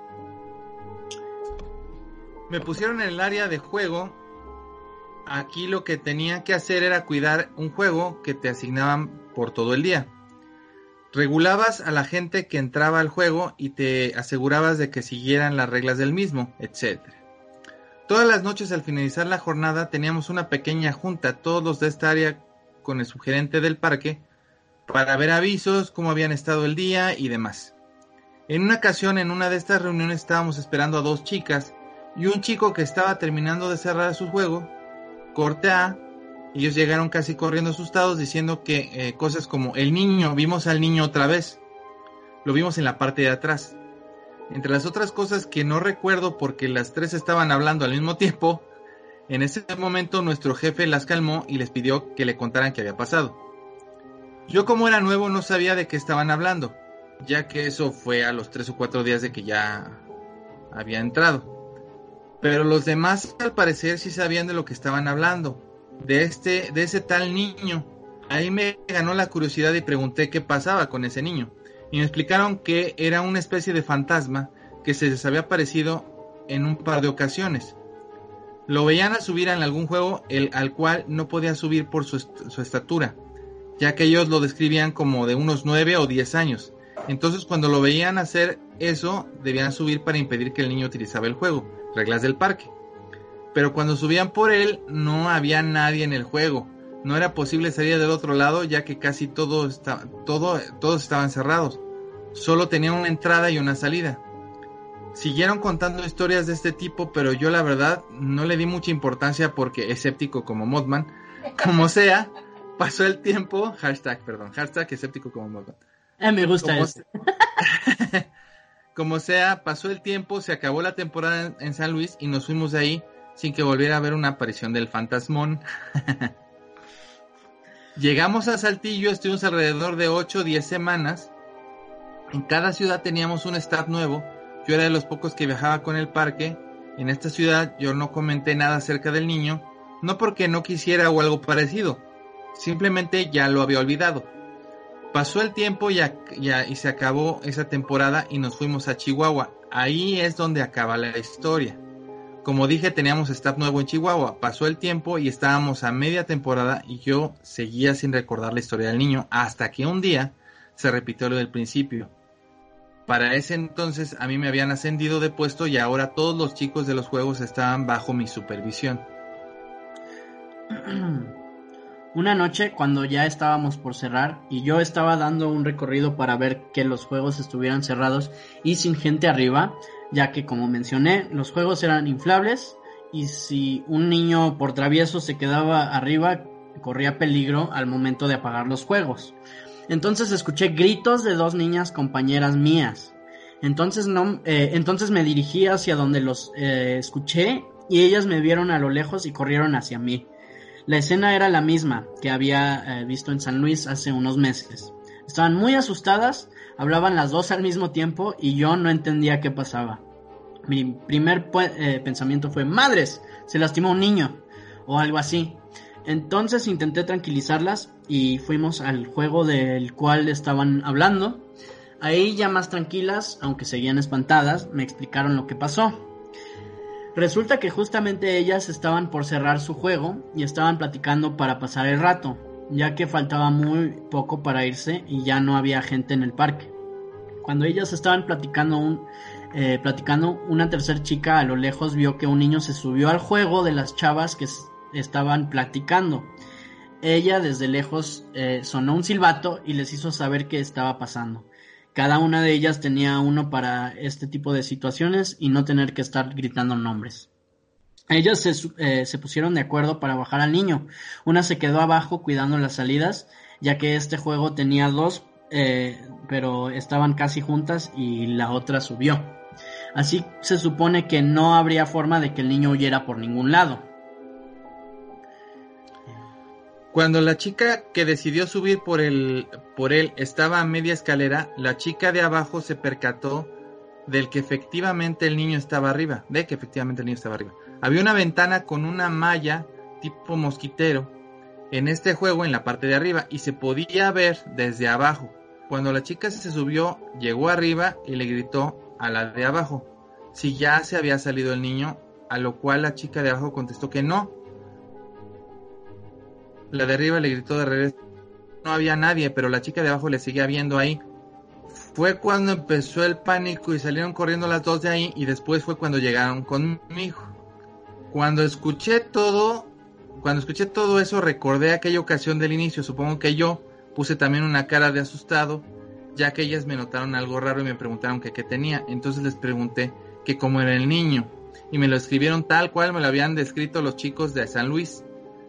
Me pusieron en el área de juego. Aquí lo que tenía que hacer era cuidar un juego que te asignaban por todo el día. Regulabas a la gente que entraba al juego y te asegurabas de que siguieran las reglas del mismo, etc. Todas las noches al finalizar la jornada teníamos una pequeña junta, todos los de esta área con el sugerente del parque, para ver avisos, cómo habían estado el día y demás. En una ocasión, en una de estas reuniones, estábamos esperando a dos chicas y un chico que estaba terminando de cerrar su juego. Corte A. Ellos llegaron casi corriendo asustados diciendo que eh, cosas como el niño, vimos al niño otra vez. Lo vimos en la parte de atrás. Entre las otras cosas que no recuerdo porque las tres estaban hablando al mismo tiempo, en ese momento nuestro jefe las calmó y les pidió que le contaran qué había pasado. Yo como era nuevo no sabía de qué estaban hablando, ya que eso fue a los tres o cuatro días de que ya había entrado. Pero los demás al parecer sí sabían de lo que estaban hablando, de este, de ese tal niño. Ahí me ganó la curiosidad y pregunté qué pasaba con ese niño. Y me explicaron que era una especie de fantasma que se les había aparecido en un par de ocasiones. Lo veían a subir en algún juego el, al cual no podía subir por su, su estatura, ya que ellos lo describían como de unos 9 o 10 años. Entonces cuando lo veían hacer eso, debían subir para impedir que el niño utilizaba el juego, reglas del parque. Pero cuando subían por él, no había nadie en el juego. No era posible salir del otro lado, ya que casi todo está, todo, todos estaban cerrados. Solo tenía una entrada y una salida. Siguieron contando historias de este tipo, pero yo la verdad no le di mucha importancia porque escéptico como Modman, <laughs> como sea, pasó el tiempo, hashtag, perdón, hashtag escéptico como Modman. Eh, me gusta Como eso. se- <laughs> Como sea, pasó el tiempo, se acabó la temporada en- en San Luis y nos fuimos de ahí sin que volviera a haber una aparición del fantasmón. <laughs> Llegamos a Saltillo, estuvimos alrededor de 8 o 10 semanas. En cada ciudad teníamos un staff nuevo. Yo era de los pocos que viajaba con el parque. En esta ciudad yo no comenté nada acerca del niño, no porque no quisiera o algo parecido, simplemente ya lo había olvidado. Pasó el tiempo y, ac- ya- y se acabó esa temporada y nos fuimos a Chihuahua. Ahí es donde acaba la historia. Como dije, teníamos staff nuevo en Chihuahua. Pasó el tiempo y estábamos a media temporada y yo seguía sin recordar la historia del niño hasta que un día se repitió lo del principio. Para ese entonces a mí me habían ascendido de puesto y ahora todos los chicos de los juegos estaban bajo mi supervisión. <clears throat> Una noche, cuando ya estábamos por cerrar y yo estaba dando un recorrido para ver que los juegos estuvieran cerrados y sin gente arriba, ya que como mencioné, los juegos eran inflables y si un niño por travieso se quedaba arriba, corría peligro al momento de apagar los juegos. Entonces escuché gritos de dos niñas compañeras mías. Entonces no, eh, entonces me dirigí hacia donde los eh, escuché y ellas me vieron a lo lejos y corrieron hacia mí. La escena era la misma que había eh, visto en San Luis hace unos meses. Estaban muy asustadas, hablaban las dos al mismo tiempo y yo no entendía qué pasaba. Mi primer eh, pensamiento fue, madres, se lastimó un niño o algo así. Entonces intenté tranquilizarlas y fuimos al juego del cual estaban hablando. Ahí ya más tranquilas, aunque seguían espantadas, me explicaron lo que pasó. Resulta que justamente ellas estaban por cerrar su juego y estaban platicando para pasar el rato, ya que faltaba muy poco para irse y ya no había gente en el parque. Cuando ellas estaban platicando, un, eh, platicando una tercer chica a lo lejos vio que un niño se subió al juego de las chavas que estaban platicando. Ella desde lejos eh, sonó un silbato y les hizo saber qué estaba pasando. Cada una de ellas tenía uno para este tipo de situaciones y no tener que estar gritando nombres. Ellas se, eh, pusieron de acuerdo para bajar al niño. Una se quedó abajo cuidando las salidas, ya que este juego tenía dos, eh, pero estaban casi juntas y la otra subió. Así se supone que no habría forma de que el niño huyera por ningún lado. Cuando la chica que decidió subir por el por él estaba a media escalera, la chica de abajo se percató del que efectivamente el niño estaba arriba, de que efectivamente el niño estaba arriba. Había una ventana con una malla tipo mosquitero en este juego en la parte de arriba y se podía ver desde abajo. Cuando la chica se subió, llegó arriba y le gritó a la de abajo si ya se había salido el niño, a lo cual la chica de abajo contestó que no, la de arriba le gritó de regreso. No había nadie, pero la chica de abajo le seguía viendo ahí. Fue cuando empezó el pánico y salieron corriendo las dos de ahí y después fue cuando llegaron conmigo. Cuando escuché todo, cuando escuché todo eso recordé aquella ocasión del inicio. Supongo que yo puse también una cara de asustado, ya que ellas me notaron algo raro y me preguntaron que qué tenía. Entonces les pregunté que cómo era el niño y me lo escribieron tal cual me lo habían descrito los chicos de San Luis.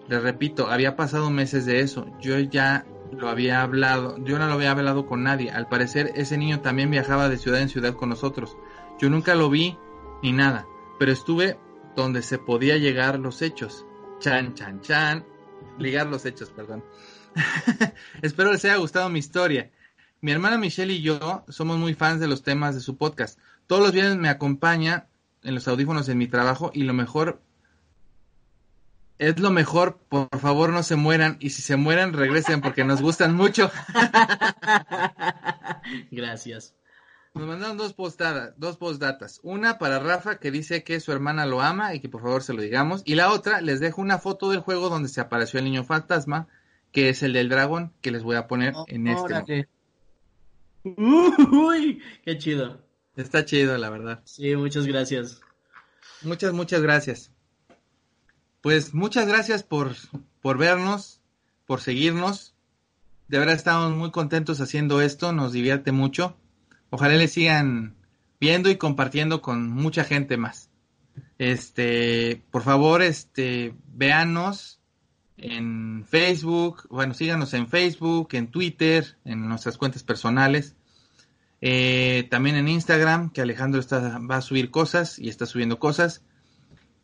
Les repito, había pasado meses de eso. Yo ya lo había hablado, yo no lo había hablado con nadie. Al parecer ese niño también viajaba de ciudad en ciudad con nosotros. Yo nunca lo vi ni nada, pero estuve donde se podía llegar los hechos. Chan, chan, chan. Ligar los hechos, perdón. <laughs> Espero les haya gustado mi historia. Mi hermana Michelle y yo somos muy fans de los temas de su podcast. Todos los viernes me acompaña en los audífonos en mi trabajo y lo mejor es lo mejor, por favor no se mueran y si se mueran regresen porque nos gustan mucho. <laughs> Gracias. Nos mandaron dos postadas, dos postdatas. Una para Rafa que dice que su hermana lo ama y que por favor se lo digamos. Y la otra les dejo una foto del juego donde se apareció el niño fantasma, que es el del dragón, que les voy a poner Oh, en este. órale. Uy, qué chido. Está chido, la verdad. Sí, muchas gracias. Muchas, muchas gracias. Pues muchas gracias por, por vernos, por seguirnos. De verdad estamos muy contentos haciendo esto, nos divierte mucho. Ojalá le sigan viendo y compartiendo con mucha gente más. Este, por favor, este, véanos en Facebook, bueno, síganos en Facebook, en Twitter, en nuestras cuentas personales. Eh, también en Instagram, que Alejandro está, va a subir cosas y está subiendo cosas.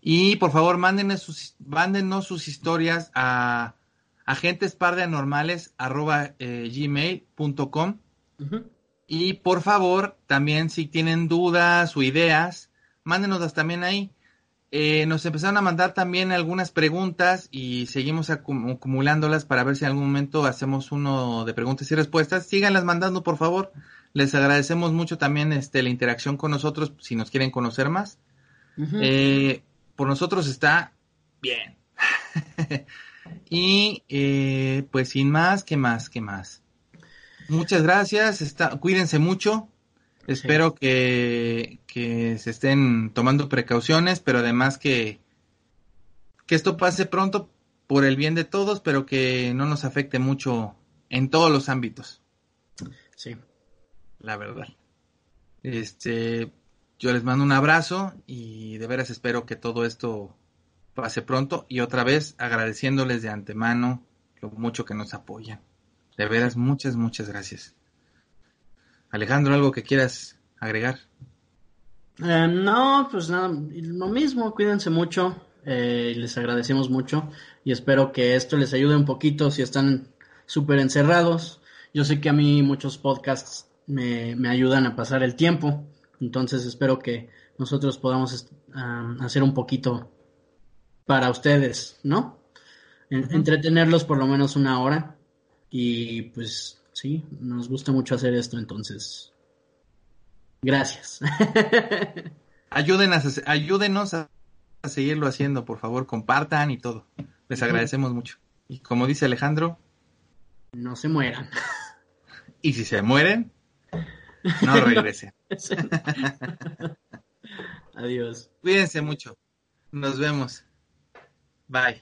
Y por favor, mándenos sus, mándenos sus historias a agentespardeanormales.gmail.com Ujú. y por favor, también si tienen dudas o ideas, mándenoslas también ahí. Eh, nos empezaron a mandar también algunas preguntas y seguimos acum- acumulándolas para ver si en algún momento hacemos uno de preguntas y respuestas. Síganlas mandando, por favor. Les agradecemos mucho también este, la interacción con nosotros si nos quieren conocer más. Eh, por nosotros está bien. <laughs> y eh, pues sin más, ¿qué más? ¿Qué más? Muchas gracias. Está, cuídense mucho. Espero que, que se estén tomando precauciones, pero además que, que esto pase pronto por el bien de todos, pero que no nos afecte mucho en todos los ámbitos, Sí. la verdad. Este, yo les mando un abrazo y de veras espero que todo esto pase pronto y otra vez agradeciéndoles de antemano lo mucho que nos apoyan. De veras, muchas, muchas gracias. Alejandro, ¿algo que quieras agregar? Eh, no, pues nada, lo mismo, cuídense mucho, eh, les agradecemos mucho y espero que esto les ayude un poquito si están súper encerrados. Yo sé que a mí muchos podcasts me, me ayudan a pasar el tiempo, entonces espero que nosotros podamos hacer un poquito para ustedes, ¿no? En- Entretenerlos por lo menos una hora y pues sí, nos gusta mucho hacer esto, entonces gracias. <laughs> Ayúdenos, a- ayúdenos a, a seguirlo haciendo, por favor, compartan y todo. Les agradecemos mucho. Y como dice Alejandro, no se mueran. <laughs> y si se mueren, no <laughs> regresen. Adiós. Cuídense mucho. Nos vemos. Bye.